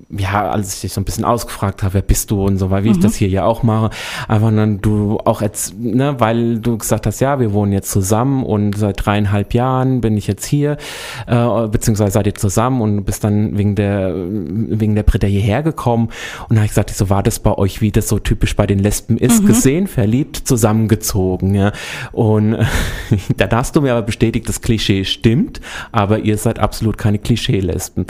ja, als ich dich so ein bisschen ausgefragt habe, wer bist du und so, weil wie mhm. ich das hier ja auch mache, einfach dann du auch jetzt, ne, weil du gesagt hast, ja, wir wohnen jetzt zusammen und seit dreieinhalb Jahren bin ich jetzt hier, äh, beziehungsweise seid ihr zusammen und bist dann wegen der, wegen der Britta hierher gekommen und da habe ich gesagt, so war das bei euch, wie das so typisch bei den Lesben ist, mhm. gesehen, verliebt, zusammengezogen. Ja. Und äh, da hast du mir aber bestätigt, das Klischee stimmt, aber ihr seid absolut keine Klischee-Lesben.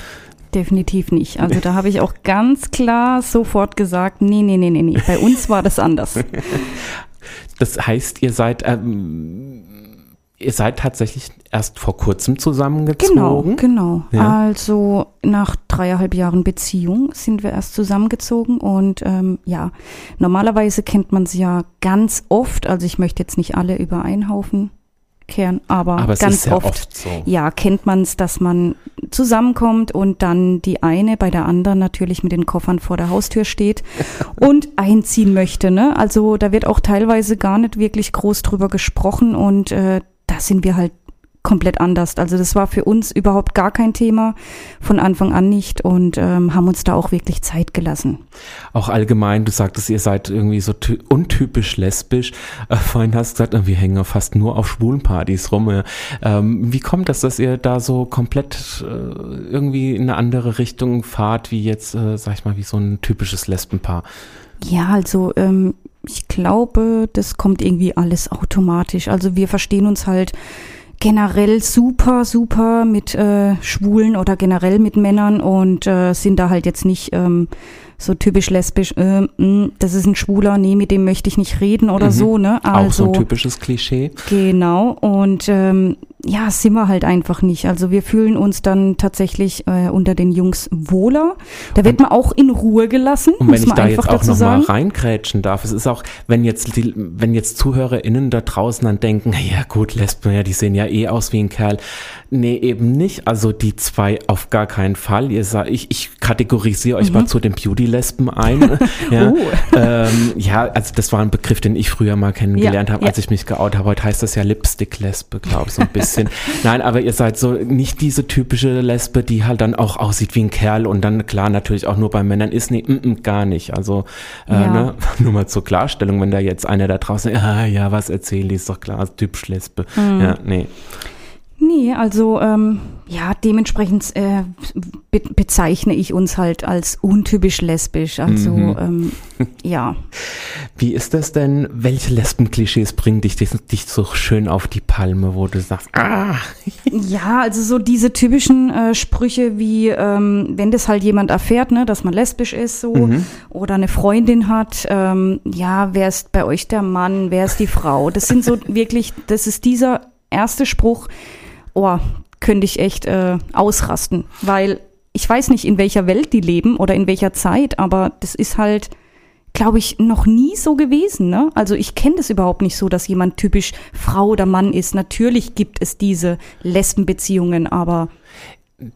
Definitiv nicht. Also da habe ich auch ganz klar sofort gesagt, nee, nee, nee, nee, nee. Bei uns war das anders. Das heißt, ihr seid ähm, ihr seid tatsächlich erst vor kurzem zusammengezogen. Genau, genau. Ja. Also nach dreieinhalb Jahren Beziehung sind wir erst zusammengezogen und ähm, ja, normalerweise kennt man sie ja ganz oft. Also ich möchte jetzt nicht alle über einen Haufen kehren, aber, Aber ganz oft, oft so. ja, kennt man es, dass man zusammenkommt und dann die eine bei der anderen natürlich mit den Koffern vor der Haustür steht und einziehen möchte. Ne? Also da wird auch teilweise gar nicht wirklich groß drüber gesprochen und äh, da sind wir halt komplett anders. Also das war für uns überhaupt gar kein Thema, von Anfang an nicht und ähm, haben uns da auch wirklich Zeit gelassen. Auch allgemein, du sagtest, ihr seid irgendwie so ty- untypisch lesbisch. Äh, vorhin hast du gesagt, wir hängen ja fast nur auf Schwulenpartys rum. Äh, Ähm, wie kommt das, dass ihr da so komplett äh, irgendwie in eine andere Richtung fahrt, wie jetzt, äh, sag ich mal, wie so ein typisches Lesbenpaar? Ja, also ähm, ich glaube, das kommt irgendwie alles automatisch. Also wir verstehen uns halt generell super, super mit äh, Schwulen oder generell mit Männern und äh, sind da halt jetzt nicht ähm, so typisch lesbisch, äh, mh, das ist ein Schwuler, nee, mit dem möchte ich nicht reden oder Mhm. so, ne? Auch so Also ein typisches Klischee. Genau, und ähm, ja, sind wir halt einfach nicht. Also wir fühlen uns dann tatsächlich äh, unter den Jungs wohler. Da wird man auch in Ruhe gelassen, Und muss wenn ich da einfach jetzt auch nochmal sagen. reingrätschen darf, es ist auch, wenn jetzt die, wenn jetzt ZuhörerInnen da draußen dann denken, ja gut, Lesben, ja, die sehen ja eh aus wie ein Kerl. Nee, eben nicht. Also die zwei auf gar keinen Fall. Ihr sa ich, ich kategorisiere euch mal zu den Beauty-Lesben ein. ja. Oh. ähm, ja, also das war ein Begriff, den ich früher mal kennengelernt Ja, habe, ja. als ich mich geoutet habe. Heute heißt das ja Lipstick-Lesbe, glaube ich, so ein bisschen. Nein, aber ihr seid so nicht diese typische Lesbe, die halt dann auch aussieht wie ein Kerl und dann klar natürlich auch nur bei Männern ist. Nee, mm, mm, gar nicht. Also äh, Ja. ne, nur mal zur Klarstellung, wenn da jetzt einer da draußen, ah, ja, was erzählt, die ist doch klar, typisch Lesbe. Mhm. Ja, nee. Nee, also ähm, ja, dementsprechend äh, be bezeichne ich uns halt als untypisch lesbisch. Also Mhm. ähm, ja. Wie ist das denn? Welche Lesbenklischees bringen dich, dich, dich so schön auf die Palme, wo du sagst, ah, Ja, also so diese typischen äh, Sprüche wie, ähm, wenn das halt jemand erfährt, ne, dass man lesbisch ist so Mhm. oder eine Freundin hat, ähm, ja, wer ist bei euch der Mann, wer ist die Frau? Das sind so wirklich, das ist dieser erste Spruch, oh, könnte ich echt äh, ausrasten, weil ich weiß nicht, in welcher Welt die leben oder in welcher Zeit, aber das ist halt, glaube ich, noch nie so gewesen. Ne? Also ich kenne das überhaupt nicht so, dass jemand typisch Frau oder Mann ist. Natürlich gibt es diese Lesbenbeziehungen, aber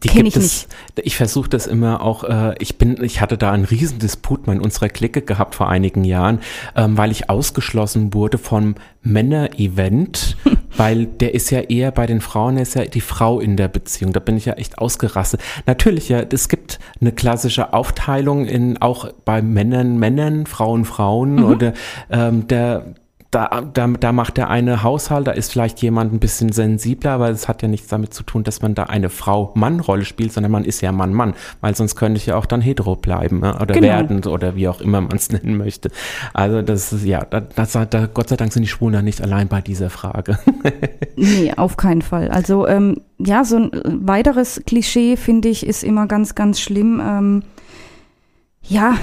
Die Kenn gibt ich es, ich versuche das immer auch, äh, ich bin, ich hatte da einen Riesendisput mal in unserer Clique gehabt vor einigen Jahren, ähm, weil ich ausgeschlossen wurde vom Männer-Event, weil der ist ja eher bei den Frauen, der ist ja die Frau in der Beziehung, da bin ich ja echt ausgerastet. Natürlich, ja, es gibt eine klassische Aufteilung in, auch bei Männern, Männern, Frauen, Frauen oder ähm, der, da, da, da macht der eine Haushalt, da ist vielleicht jemand ein bisschen sensibler, aber es hat ja nichts damit zu tun, dass man da eine Frau-Mann-Rolle spielt, sondern man ist ja Mann-Mann, weil sonst könnte ich ja auch dann hetero bleiben ne? oder Genau. werden oder wie auch immer man es nennen möchte. Also das ist, ja, da, das, da, Gott sei Dank sind die Schwulen da nicht allein bei dieser Frage. nee, auf keinen Fall. Also ähm, ja, so ein weiteres Klischee, finde ich, ist immer ganz, ganz schlimm. Ähm, ja,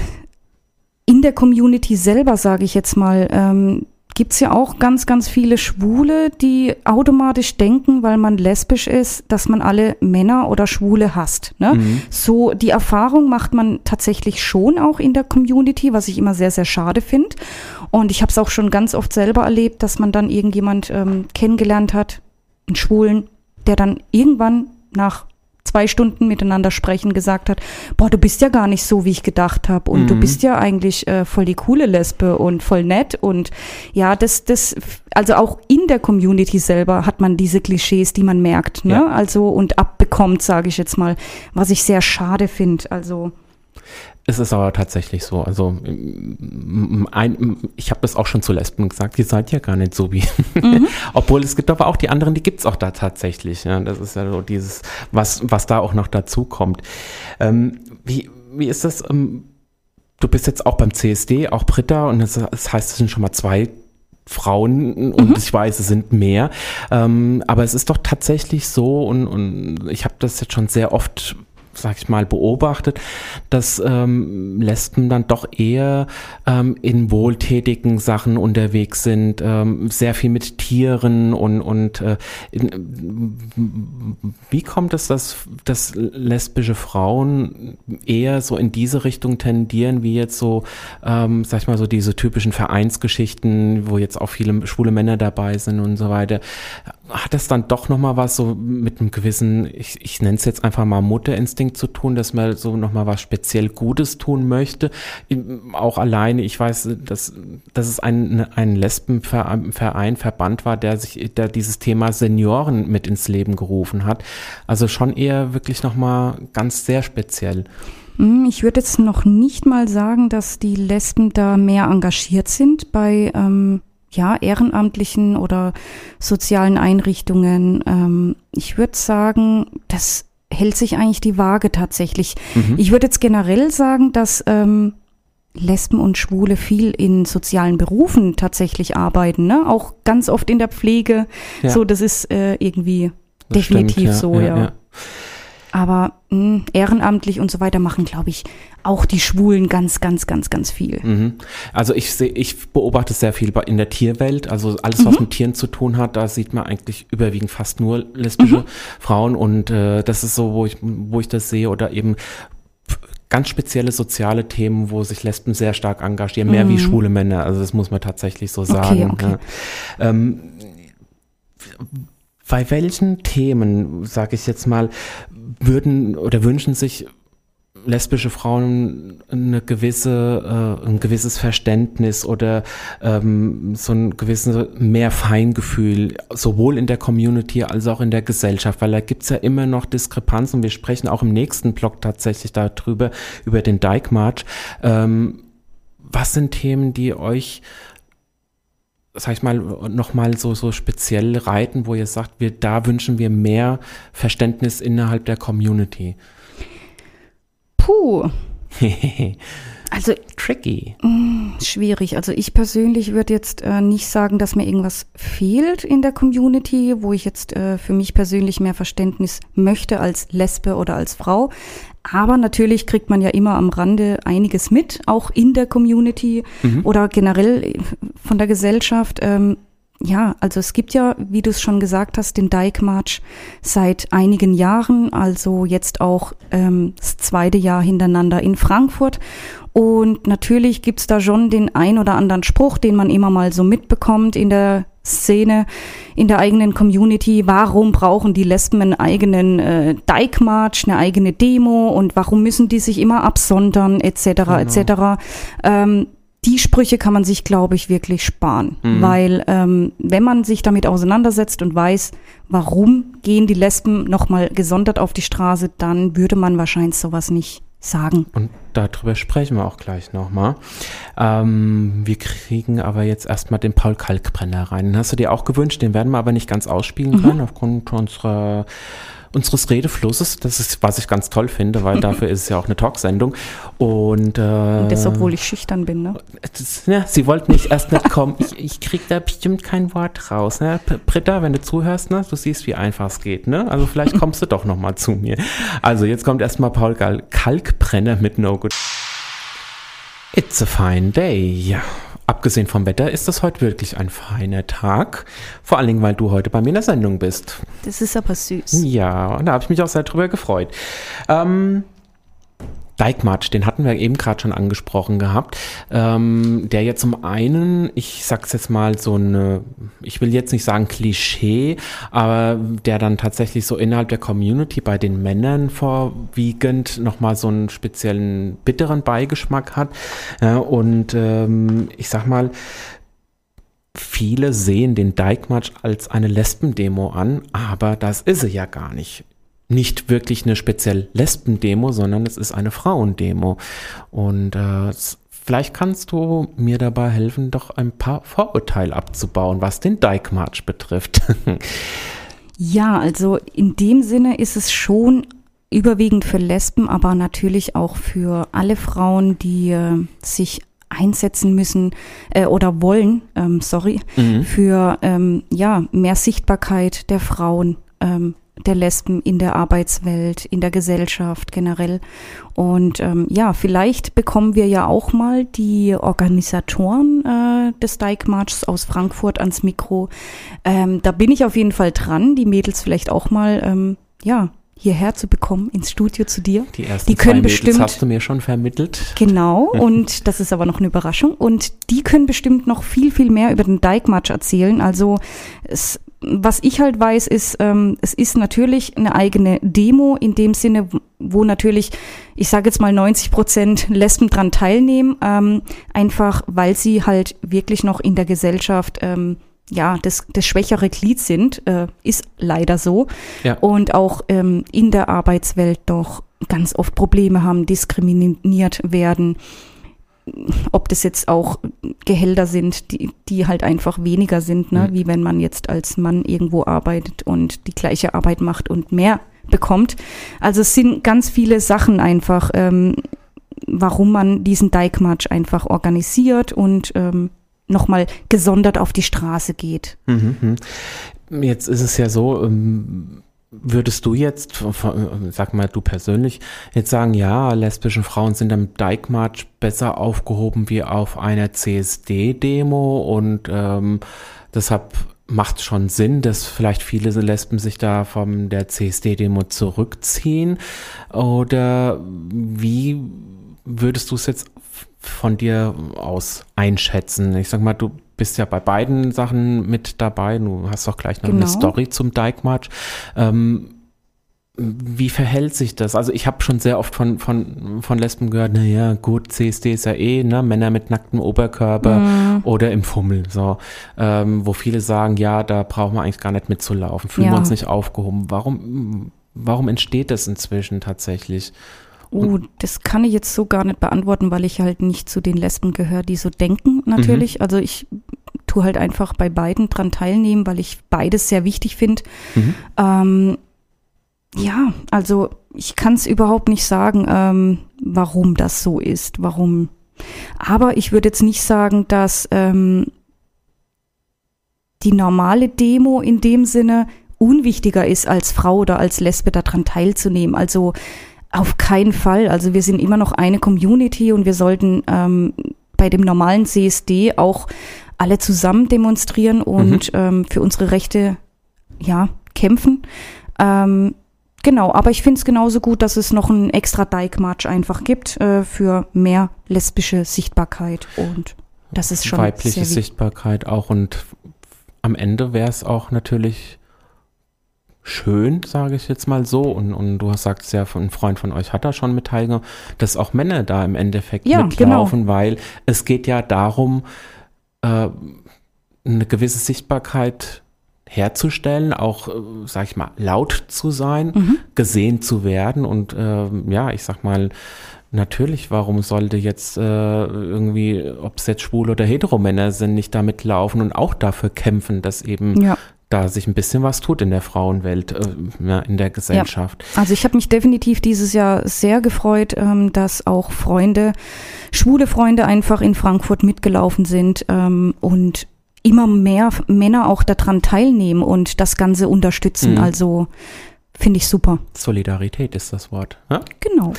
in der Community selber, sage ich jetzt mal, ähm, gibt's ja auch ganz, ganz viele Schwule, die automatisch denken, weil man lesbisch ist, dass man alle Männer oder Schwule hasst. Ne? Mhm. So, die Erfahrung macht man tatsächlich schon auch in der Community, was ich immer sehr, sehr schade finde. Und ich habe es auch schon ganz oft selber erlebt, dass man dann irgendjemand ähm, kennengelernt hat, einen Schwulen, der dann irgendwann nach zwei Stunden miteinander sprechen gesagt hat, boah, du bist ja gar nicht so, wie ich gedacht habe und du Mhm. bist ja eigentlich äh, voll die coole Lesbe und voll nett und ja, das, das, also auch in der Community selber hat man diese Klischees, die man merkt, ne? Ja. Also und abbekommt, sage ich jetzt mal, was ich sehr schade finde. Also Es ist aber tatsächlich so. Also ein, ich habe das auch schon zu Lesben gesagt, ihr seid ja gar nicht so wie. Obwohl es gibt aber auch die anderen, die gibt es auch da tatsächlich. Ja. Das ist ja so dieses, was, was da auch noch dazu kommt. Ähm, wie, wie ist das? Ähm, du bist jetzt auch beim CSD, auch Britta, und das, das heißt, es sind schon mal zwei Frauen und ich weiß, es sind mehr. Ähm, aber es ist doch tatsächlich so und, und ich habe das jetzt schon sehr oft sag ich mal, beobachtet, dass ähm, Lesben dann doch eher ähm, in wohltätigen Sachen unterwegs sind, ähm, sehr viel mit Tieren und, und äh, in, wie kommt es, dass, dass lesbische Frauen eher so in diese Richtung tendieren, wie jetzt so, ähm, sag ich mal, so diese typischen Vereinsgeschichten, wo jetzt auch viele schwule Männer dabei sind und so weiter. Hat das dann doch nochmal was so mit einem gewissen, ich, ich nenne es jetzt einfach mal Mutterinstinkt zu tun, dass man so nochmal was speziell Gutes tun möchte. Auch alleine, ich weiß, dass, dass es ein, ein Lesbenverein, Verband war, der sich, der dieses Thema Senioren mit ins Leben gerufen hat. Also schon eher wirklich nochmal ganz sehr speziell. Hm, ich würde jetzt noch nicht mal sagen, dass die Lesben da mehr engagiert sind bei ähm, ja, ehrenamtlichen oder sozialen Einrichtungen. Ähm, ich würde sagen, das hält sich eigentlich die Waage tatsächlich. Mhm. Ich würde jetzt generell sagen, dass ähm, Lesben und Schwule viel in sozialen Berufen tatsächlich arbeiten, ne? Auch ganz oft in der Pflege. Ja. So, das ist äh, irgendwie das definitiv stimmt, ja, so, ja. ja. Aber mh, hm, ehrenamtlich und so weiter machen, glaube ich, auch die Schwulen ganz, ganz, ganz, ganz viel. Mhm. Also ich sehe, ich beobachte sehr viel in der Tierwelt. Also alles, was mhm. mit Tieren zu tun hat, da sieht man eigentlich überwiegend fast nur lesbische mhm. Frauen. Und äh, das ist so, wo ich, wo ich das sehe. Oder eben ganz spezielle soziale Themen, wo sich Lesben sehr stark engagieren, mehr wie mhm. schwule Männer. Also das muss man tatsächlich so sagen. Okay, okay. Ja. Ähm, bei welchen Themen, sage ich jetzt mal, würden oder wünschen sich lesbische Frauen eine gewisse, äh, ein gewisses Verständnis oder ähm, so ein gewisses mehr Feingefühl, sowohl in der Community als auch in der Gesellschaft, weil da gibt's ja immer noch Diskrepanzen. Wir sprechen auch im nächsten Blog tatsächlich darüber, über den Dyke March. Ähm, was sind Themen, die euch sag ich mal, nochmal so, so speziell reiten, wo ihr sagt, wir, da wünschen wir mehr Verständnis innerhalb der Community? Puh. also tricky. Mh, mm, schwierig. Also ich persönlich würde jetzt äh, nicht sagen, dass mir irgendwas fehlt in der Community, wo ich jetzt äh, für mich persönlich mehr Verständnis möchte als Lesbe oder als Frau. Aber natürlich kriegt man ja immer am Rande einiges mit, auch in der Community mhm. oder generell von der Gesellschaft. Ähm, ja, also es gibt ja, wie du es schon gesagt hast, den Dyke March seit einigen Jahren, also jetzt auch ähm, das zweite Jahr hintereinander in Frankfurt. Und natürlich gibt's da schon den ein oder anderen Spruch, den man immer mal so mitbekommt in der Szene, in der eigenen Community. Warum brauchen die Lesben einen eigenen äh, Dyke March, eine eigene Demo und warum müssen die sich immer absondern, etc., genau. etc. Ähm, die Sprüche kann man sich, glaube ich, wirklich sparen. Mhm. Weil ähm, wenn man sich damit auseinandersetzt und weiß, warum gehen die Lesben nochmal gesondert auf die Straße, dann würde man wahrscheinlich sowas nicht sagen. Und darüber sprechen wir auch gleich nochmal. Ähm, wir kriegen aber jetzt erstmal den Paul Kalkbrenner rein. Den hast du dir auch gewünscht, den werden wir aber nicht ganz ausspielen mhm. können aufgrund unserer unseres Redeflusses. Das ist, was ich ganz toll finde, weil dafür ist es ja auch eine Talksendung. Und, äh, Und das, obwohl ich schüchtern bin, ne? Das, ja, sie wollten nicht erst nicht kommen. Ich, ich krieg da bestimmt kein Wort raus. Ne? Britta, wenn du zuhörst, ne, du siehst, wie einfach es geht. Ne? Also vielleicht kommst du doch noch mal zu mir. Also jetzt kommt erstmal Paul Kalkbrenner mit No Good. It's a fine day. Ja, Abgesehen vom Wetter ist das heute wirklich ein feiner Tag. Vor allen Dingen, weil du heute bei mir in der Sendung bist. Das ist aber süß. Ja, und da habe ich mich auch sehr drüber gefreut. Ähm, Dijkmatsch, den hatten wir eben gerade schon angesprochen gehabt, ähm, der jetzt zum einen, ich sag's jetzt mal so eine, ich will jetzt nicht sagen Klischee, aber der dann tatsächlich so innerhalb der Community bei den Männern vorwiegend nochmal so einen speziellen bitteren Beigeschmack hat. Ja, und ähm, ich sag mal, viele sehen den Dijkmatsch als eine Lesbendemo an, aber das ist sie ja gar nicht nicht wirklich eine speziell Lesben-Demo, sondern es ist eine Frauendemo. Und äh, vielleicht kannst du mir dabei helfen, doch ein paar Vorurteile abzubauen, was den Dyke March betrifft. ja, also in dem Sinne ist es schon überwiegend für Lesben, aber natürlich auch für alle Frauen, die äh, sich einsetzen müssen äh, oder wollen, ähm, sorry, mhm. für ähm, ja mehr Sichtbarkeit der Frauen ähm, der Lesben in der Arbeitswelt, in der Gesellschaft generell. Und ähm, ja, vielleicht bekommen wir ja auch mal die Organisatoren äh, des Dyke Marchs aus Frankfurt ans Mikro. Ähm, da bin ich auf jeden Fall dran, die Mädels vielleicht auch mal, ähm, ja, hierher zu bekommen, ins Studio zu dir. Die ersten die können zwei bestimmt, hast du mir schon vermittelt. Genau, und das ist aber noch eine Überraschung. Und die können bestimmt noch viel, viel mehr über den March erzählen. Also es was ich halt weiß, ist, ähm, es ist natürlich eine eigene Demo in dem Sinne, wo natürlich, ich sage jetzt mal 90 Prozent Lesben dran teilnehmen, ähm, einfach weil sie halt wirklich noch in der Gesellschaft ähm, ja, das, das schwächere Glied sind, äh, ist leider so. Ja. Und auch ähm, in der Arbeitswelt doch ganz oft Probleme haben, diskriminiert werden. Ob das jetzt auch Gehälter sind, die, die halt einfach weniger sind, ne? Mhm. wie wenn man jetzt als Mann irgendwo arbeitet und die gleiche Arbeit macht und mehr bekommt. Also es sind ganz viele Sachen einfach, ähm, warum man diesen Dijkmarsch einfach organisiert und ähm, nochmal gesondert auf die Straße geht. Mhm, mhm. Jetzt ist es ja so, ähm, würdest du jetzt, sag mal du persönlich, jetzt sagen, ja, lesbische Frauen sind am Dijkmarsch besser aufgehoben wie auf einer CSD-Demo und ähm, deshalb macht schon Sinn, dass vielleicht viele Lesben sich da von der CSD-Demo zurückziehen? Oder wie würdest du es jetzt von dir aus einschätzen? Ich sag mal, du bist ja bei beiden Sachen mit dabei. Du hast auch gleich noch eine Genau. Story zum Dijkmarsch. Ähm, wie verhält sich das? Also ich habe schon sehr oft von, von, von Lesben gehört, naja, gut, CSD ist ja eh, ne, Männer mit nacktem Oberkörper Mhm. oder im Fummel, so, ähm, wo viele sagen, ja, da brauchen wir eigentlich gar nicht mitzulaufen, fühlen wir Ja. uns nicht aufgehoben. Warum, warum entsteht das inzwischen tatsächlich? Uh, das kann ich jetzt so gar nicht beantworten, weil ich halt nicht zu den Lesben gehöre, die so denken, natürlich. Also ich tue halt einfach bei beiden dran teilnehmen, weil ich beides sehr wichtig finde. Mhm. Ähm, ja, also ich kann es überhaupt nicht sagen, ähm, warum das so ist, warum. Aber ich würde jetzt nicht sagen, dass ähm, die normale Demo in dem Sinne unwichtiger ist als Frau oder als Lesbe daran teilzunehmen. Also auf keinen Fall. Also wir sind immer noch eine Community und wir sollten ähm, bei dem normalen CSD auch alle zusammen demonstrieren und ähm, für unsere Rechte ja kämpfen. Ähm, genau, aber ich finde es genauso gut, dass es noch einen extra Dijkmarsch einfach gibt äh, für mehr lesbische Sichtbarkeit und das ist schon Weibliche. Sichtbarkeit auch und am Ende wäre es auch natürlich schön, sage ich jetzt mal so, und, und du hast sagst ja, ein Freund von euch hat da schon mit teilgenommen, dass auch Männer da im Endeffekt Ja, mitlaufen, weil es geht ja darum, äh, eine gewisse Sichtbarkeit herzustellen, auch, äh, sag ich mal, laut zu sein, Mhm. gesehen zu werden und ähm, ja, ich sag mal, natürlich, warum sollte jetzt äh, irgendwie, ob es jetzt schwule oder hetero-Männer sind, nicht damit laufen und auch dafür kämpfen, dass eben Ja. Da sich ein bisschen was tut in der Frauenwelt, äh, ja, in der Gesellschaft. Also ich habe mich definitiv dieses Jahr sehr gefreut, ähm, dass auch Freunde, schwule Freunde einfach in Frankfurt mitgelaufen sind ähm, und immer mehr Männer auch daran teilnehmen und das Ganze unterstützen. Mhm. Also finde ich super. Solidarität ist das Wort. Ja? Genau.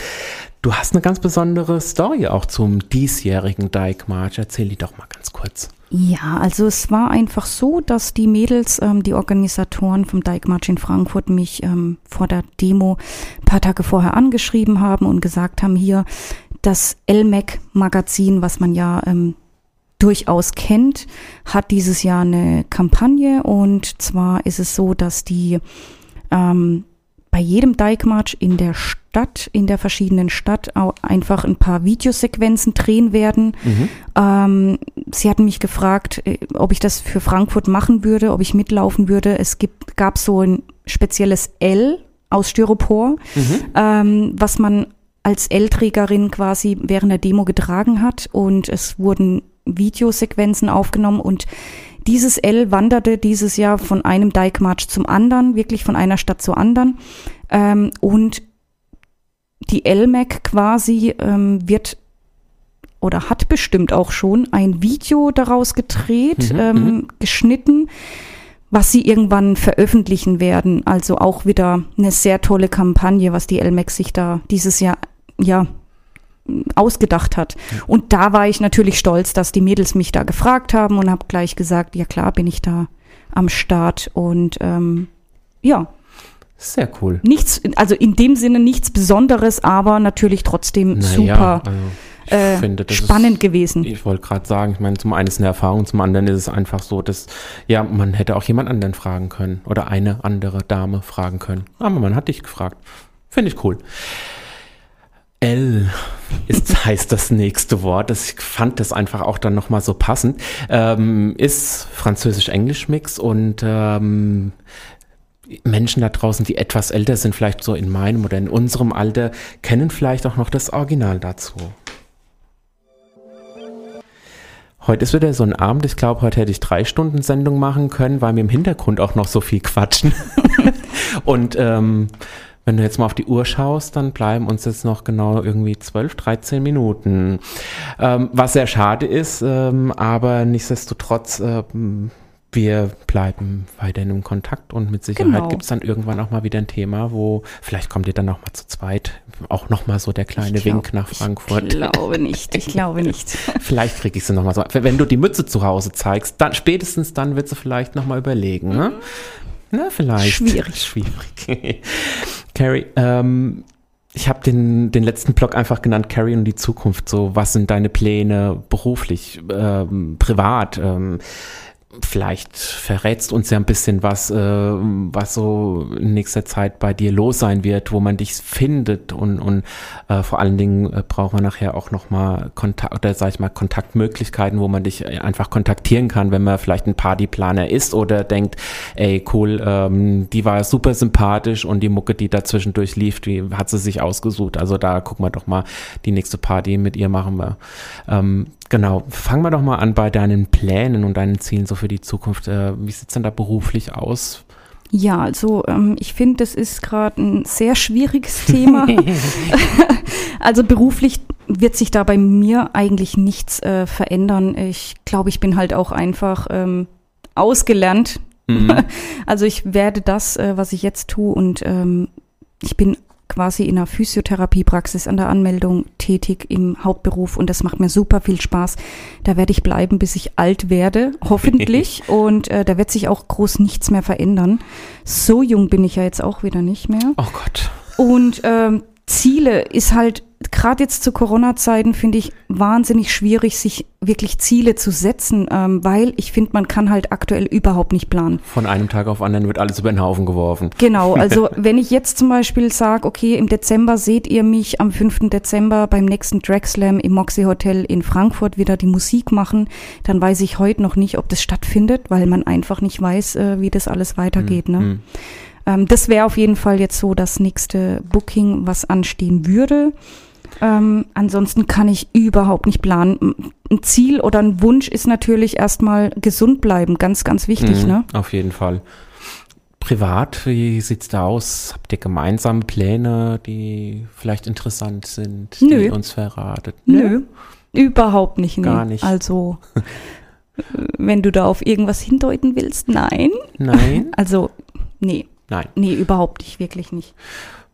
Du hast eine ganz besondere Story auch zum diesjährigen Dijkmarsch. Erzähl die doch mal ganz kurz. Ja, also es war einfach so, dass die Mädels, ähm, die Organisatoren vom Dijkmarsch in Frankfurt mich ähm, vor der Demo ein paar Tage vorher angeschrieben haben und gesagt haben, hier das LMAC-Magazin, was man ja ähm, durchaus kennt, hat dieses Jahr eine Kampagne und zwar ist es so, dass die ähm, bei jedem Dijkmarsch in der Stadt, in der verschiedenen Stadt auch einfach ein paar Videosequenzen drehen werden. Mhm. Ähm, sie hatten mich gefragt, äh, ob ich das für Frankfurt machen würde, ob ich mitlaufen würde. Es gibt, gab so ein spezielles L aus Styropor, Mhm. ähm, was man als L-Trägerin quasi während der Demo getragen hat und es wurden Videosequenzen aufgenommen und dieses L wanderte dieses Jahr von einem Dijkmarsch zum anderen, wirklich von einer Stadt zur anderen. Ähm, und die LMAC quasi ähm, wird oder hat bestimmt auch schon ein Video daraus gedreht, Mhm, ähm, geschnitten, was sie irgendwann veröffentlichen werden. Also auch wieder eine sehr tolle Kampagne, was die LMAC sich da dieses Jahr ja ausgedacht hat. Und da war ich natürlich stolz, dass die Mädels mich da gefragt haben und habe gleich gesagt, ja klar, bin ich da am Start und ähm, ja, Sehr cool. nichts, also in dem Sinne nichts Besonderes, aber natürlich trotzdem super. also, äh, finde, spannend ist, gewesen. Ich wollte gerade sagen, ich meine, zum einen ist es eine Erfahrung, zum anderen ist es einfach so, dass, ja, man hätte auch jemand anderen fragen können oder eine andere Dame fragen können. Aber man hat dich gefragt. Finde ich cool. L ist, heißt das nächste Wort. Ich fand das einfach auch dann nochmal so passend. Ähm, ist Französisch-Englisch-Mix und ähm, Menschen da draußen, die etwas älter sind, vielleicht so in meinem oder in unserem Alter, kennen vielleicht auch noch das Original dazu. Heute ist wieder so ein Abend. Ich glaube, heute hätte ich drei Stunden Sendung machen können, weil wir im Hintergrund auch noch so viel quatschen. und ähm, wenn du jetzt mal auf die Uhr schaust, dann bleiben uns jetzt noch genau irgendwie 12, 13 Minuten. Ähm, was sehr schade ist, ähm, aber nichtsdestotrotz, ähm, wir bleiben weiterhin im Kontakt und mit Sicherheit Genau. gibt es dann irgendwann auch mal wieder ein Thema, wo vielleicht kommt ihr dann noch mal zu zweit, auch noch mal so der kleine glaub- Wink nach Frankfurt. Ich glaube nicht, ich glaube nicht. Vielleicht kriege ich sie noch mal so. Wenn du die Mütze zu Hause zeigst, dann spätestens dann wird sie vielleicht noch mal überlegen. Ne? Na, vielleicht. Schwierig. Schwierig. Carrie, ähm, ich habe den, den letzten Blog einfach genannt, Carrie und die Zukunft. So, was sind deine Pläne beruflich, ähm, privat? Ähm, vielleicht verrätst uns ja ein bisschen was, äh, was so in nächster Zeit bei dir los sein wird, wo man dich findet und, und äh, vor allen Dingen äh, braucht man nachher auch nochmal Kontakt oder sag ich mal Kontaktmöglichkeiten, wo man dich äh, einfach kontaktieren kann, wenn man vielleicht ein Partyplaner ist oder denkt, ey cool, ähm, die war super sympathisch und die Mucke, die da zwischendurch lief, die hat sie sich ausgesucht. Also da gucken wir doch mal, die nächste Party mit ihr machen wir. Ähm, genau, fangen wir doch mal an bei deinen Plänen und deinen Zielen so für die Zukunft. Äh, wie sieht's denn da beruflich aus? Ja, also ähm, ich finde, das ist gerade ein sehr schwieriges Thema. also beruflich wird sich da bei mir eigentlich nichts äh, verändern. Ich glaube, ich bin halt auch einfach ähm, ausgelernt. Also ich werde das, äh, was ich jetzt tue und ähm, ich bin quasi in einer Physiotherapiepraxis an der Anmeldung tätig im Hauptberuf und das macht mir super viel Spaß. Da werde ich bleiben, bis ich alt werde, hoffentlich. und äh, da wird sich auch groß nichts mehr verändern. So jung bin ich ja jetzt auch wieder nicht mehr. Oh Gott. Und ähm, Ziele ist halt, gerade jetzt zu Corona-Zeiten, finde ich wahnsinnig schwierig, sich wirklich Ziele zu setzen, ähm, weil ich finde, man kann halt aktuell überhaupt nicht planen. Von einem Tag auf anderen wird alles über den Haufen geworfen. Genau, also wenn ich jetzt zum Beispiel sage, okay, im Dezember seht ihr mich am 5. Dezember beim nächsten Drag Slam im Moxie Hotel in Frankfurt wieder die Musik machen, dann weiß ich heute noch nicht, ob das stattfindet, weil man einfach nicht weiß, äh, wie das alles weitergeht. Ne? Hm. Ähm, das wäre auf jeden Fall jetzt so das nächste Booking, was anstehen würde. Ähm, ansonsten kann ich überhaupt nicht planen. Ein Ziel oder ein Wunsch ist natürlich erstmal gesund bleiben, ganz, ganz wichtig. Mhm, Ne? Auf jeden Fall. Privat, wie sieht's da aus? Habt ihr gemeinsame Pläne, die vielleicht interessant sind, die Nö. ihr uns verratet? Nö, überhaupt nicht. Nee. Gar nicht. Also, wenn du da auf irgendwas hindeuten willst, nein. Nein? Also, nee, Nein. nee, überhaupt nicht, wirklich nicht.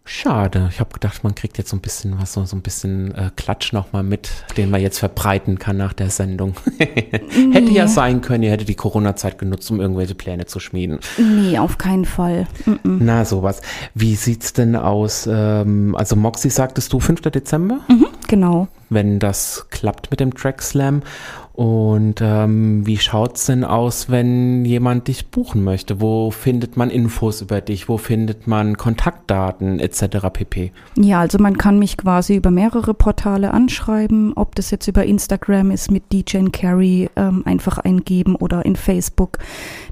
Schade. Ich habe gedacht, man kriegt jetzt so ein bisschen was, so, so ein bisschen äh, Klatsch nochmal mit, den man jetzt verbreiten kann nach der Sendung. Hätte ja sein können, ihr hättet die Corona-Zeit genutzt, um irgendwelche Pläne zu schmieden. Nee, auf keinen Fall. Mm-mm. Na, sowas. Wie sieht's denn aus? Ähm, also Moxie sagtest du 5. Dezember, Genau. wenn das klappt mit dem Track Slam. Und ähm, wie schaut's denn aus, wenn jemand dich buchen möchte? Wo findet man Infos über dich? Wo findet man Kontaktdaten etc. pp? Ja, also man kann mich quasi über mehrere Portale anschreiben, ob das jetzt über Instagram ist mit DJ Carry ähm, einfach eingeben oder in Facebook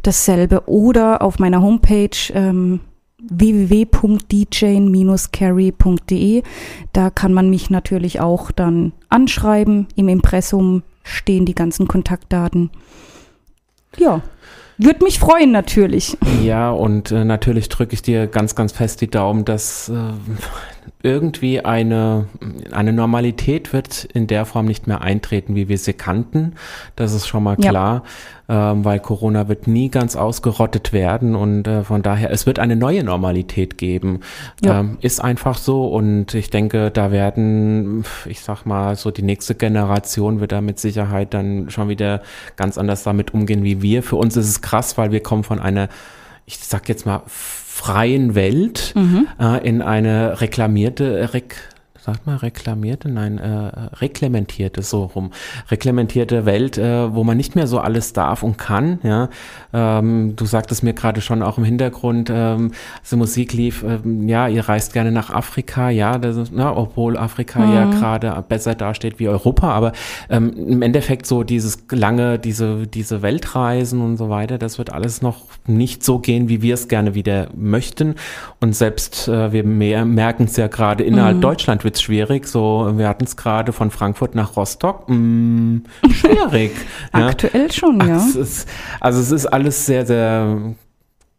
dasselbe oder auf meiner Homepage ähm, www.dj-carry.de. Da kann man mich natürlich auch dann anschreiben. Im Impressum stehen die ganzen Kontaktdaten. Ja, würde mich freuen natürlich. Ja, und äh, natürlich drücke ich dir ganz, ganz fest die Daumen, dass äh, irgendwie eine, eine Normalität wird in der Form nicht mehr eintreten, wie wir sie kannten. Das ist schon mal Ja. klar, ähm, weil Corona wird nie ganz ausgerottet werden und äh, von daher, es wird eine neue Normalität geben. Ja. Ähm, ist einfach so und ich denke, da werden, ich sag mal, so die nächste Generation wird da mit Sicherheit dann schon wieder ganz anders damit umgehen wie wir. Für uns ist es krass, weil wir kommen von einer, ich sag jetzt mal, freien Welt Mhm. äh, in eine reklamierte, rek, sagt man reklamierte, nein, äh, reglementierte, so rum, reglementierte Welt, äh, wo man nicht mehr so alles darf und kann, ja. Ähm, du sagtest mir gerade schon auch im Hintergrund, ähm, die Musik lief, ähm, ja, ihr reist gerne nach Afrika, ja, ist, na, obwohl Afrika mhm. ja gerade besser dasteht wie Europa, aber ähm, im Endeffekt so dieses lange, diese, diese Weltreisen und so weiter, das wird alles noch nicht so gehen, wie wir es gerne wieder möchten. Und selbst äh, wir mehr, merken es ja gerade innerhalb mhm. Deutschland wird es schwierig. So, wir hatten es gerade von Frankfurt nach Rostock. Mm, schwierig. Aktuell ja. schon, ja. Es ist, also es ist alles sehr, sehr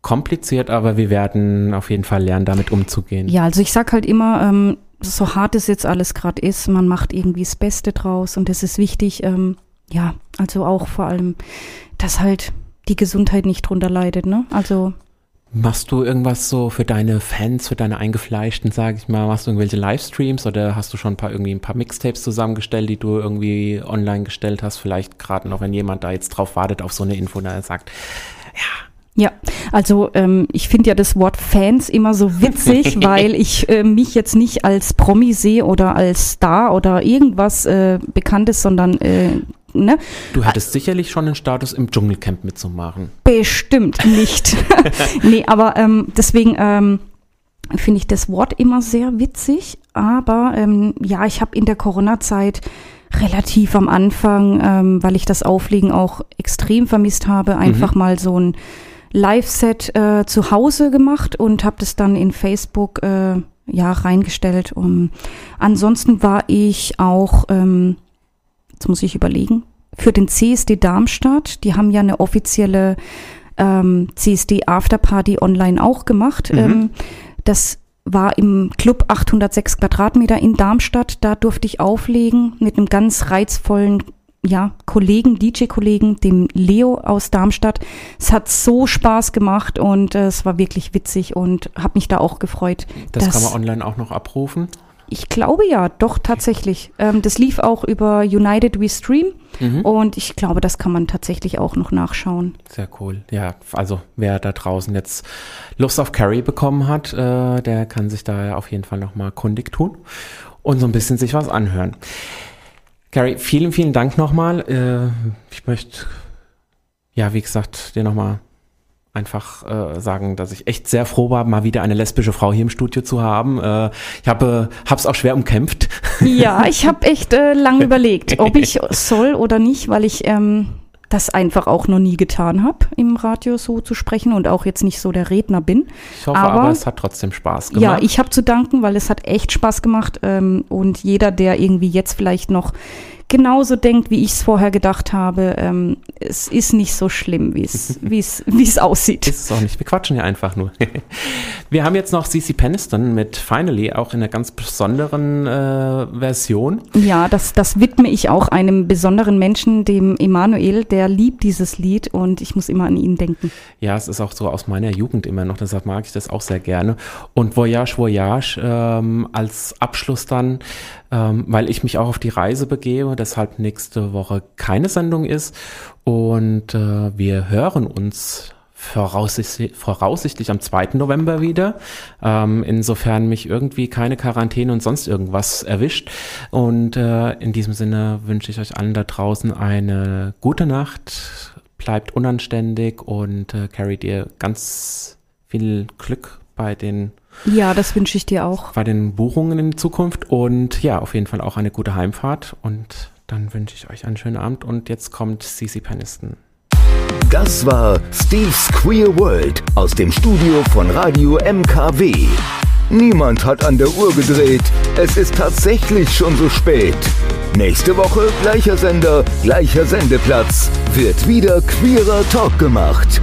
kompliziert, aber wir werden auf jeden Fall lernen, damit umzugehen. Ja, also ich sag halt immer, ähm, so hart es jetzt alles gerade ist, man macht irgendwie das Beste draus und es ist wichtig, ähm, ja, also auch vor allem, dass halt die Gesundheit nicht drunter leidet, ne? Also Machst du irgendwas so für deine Fans, für deine Eingefleischten, sag ich mal? Machst du irgendwelche Livestreams oder hast du schon ein paar irgendwie ein paar Mixtapes zusammengestellt, die du irgendwie online gestellt hast? Vielleicht gerade noch, wenn jemand da jetzt drauf wartet auf so eine Info, da sagt, ja, ja, also ähm, ich finde ja das Wort Fans immer so witzig, weil ich äh, mich jetzt nicht als Promi sehe oder als Star oder irgendwas äh, Bekanntes, sondern äh, Ne? Du hättest sicherlich schon den Status im Dschungelcamp mitzumachen. Bestimmt nicht. nee, aber ähm, deswegen ähm, finde ich das Wort immer sehr witzig. Aber ähm, ja, ich habe in der Corona-Zeit relativ am Anfang, ähm, weil ich das Auflegen auch extrem vermisst habe, einfach mhm. mal so ein Live-Set äh, zu Hause gemacht und habe das dann in Facebook äh, ja reingestellt. Um, ansonsten war ich auch, ähm, jetzt muss ich überlegen, für den CSD Darmstadt. Die haben ja eine offizielle ähm, CSD Afterparty online auch gemacht. Mhm. Ähm, das war im Club 806 Quadratmeter in Darmstadt. Da durfte ich auflegen mit einem ganz reizvollen ja, Kollegen, DJ-Kollegen, dem Leo aus Darmstadt. Es hat so Spaß gemacht und äh, es war wirklich witzig und habe mich da auch gefreut. Das kann man online auch noch abrufen? Ich glaube ja, doch tatsächlich. Ähm, das lief auch über United We Stream mhm. und ich glaube, das kann man tatsächlich auch noch nachschauen. Sehr cool. Ja, also wer da draußen jetzt Lust auf Carrie bekommen hat, äh, der kann sich da auf jeden Fall nochmal kundig tun und so ein bisschen sich was anhören. Gary, vielen, vielen Dank nochmal. Äh, ich möchte, ja, wie gesagt, dir nochmal einfach äh, sagen, dass ich echt sehr froh war, mal wieder eine lesbische Frau hier im Studio zu haben. Äh, ich habe es auch schwer umkämpft. Ja, ich habe echt äh, lange überlegt, ob ich soll oder nicht, weil ich ähm, das einfach auch noch nie getan habe, im Radio so zu sprechen und auch jetzt nicht so der Redner bin. Ich hoffe aber, aber es hat trotzdem Spaß gemacht. Ja, ich habe zu danken, weil es hat echt Spaß gemacht ähm, und jeder, der irgendwie jetzt vielleicht noch genauso denkt, wie ich es vorher gedacht habe, ähm, es ist nicht so schlimm, wie es wie es aussieht. Ist es auch nicht. Wir quatschen ja einfach nur. Wir haben jetzt noch CC Peniston mit Finally, auch in einer ganz besonderen äh, Version. Ja, das, das widme ich auch einem besonderen Menschen, dem Emanuel, der liebt dieses Lied und ich muss immer an ihn denken. Ja, es ist auch so aus meiner Jugend immer noch, deshalb mag ich das auch sehr gerne. Und Voyage, Voyage ähm, als Abschluss dann ähm, weil ich mich auch auf die Reise begebe, deshalb nächste Woche keine Sendung ist. Und äh, wir hören uns voraussichtlich, voraussichtlich am 2. November wieder. Ähm, insofern mich irgendwie keine Quarantäne und sonst irgendwas erwischt. Und äh, in diesem Sinne wünsche ich euch allen da draußen eine gute Nacht. Bleibt unanständig und äh, Carrie dir ganz viel Glück bei den ja, das wünsche ich dir auch. Bei den Buchungen in Zukunft und ja, auf jeden Fall auch eine gute Heimfahrt und dann wünsche ich euch einen schönen Abend und jetzt kommt Cici Peniston. Das war Steve's Queer World aus dem Studio von Radio MKW. Niemand hat an der Uhr gedreht. Es ist tatsächlich schon so spät. Nächste Woche gleicher Sender, gleicher Sendeplatz. Wird wieder queerer Talk gemacht.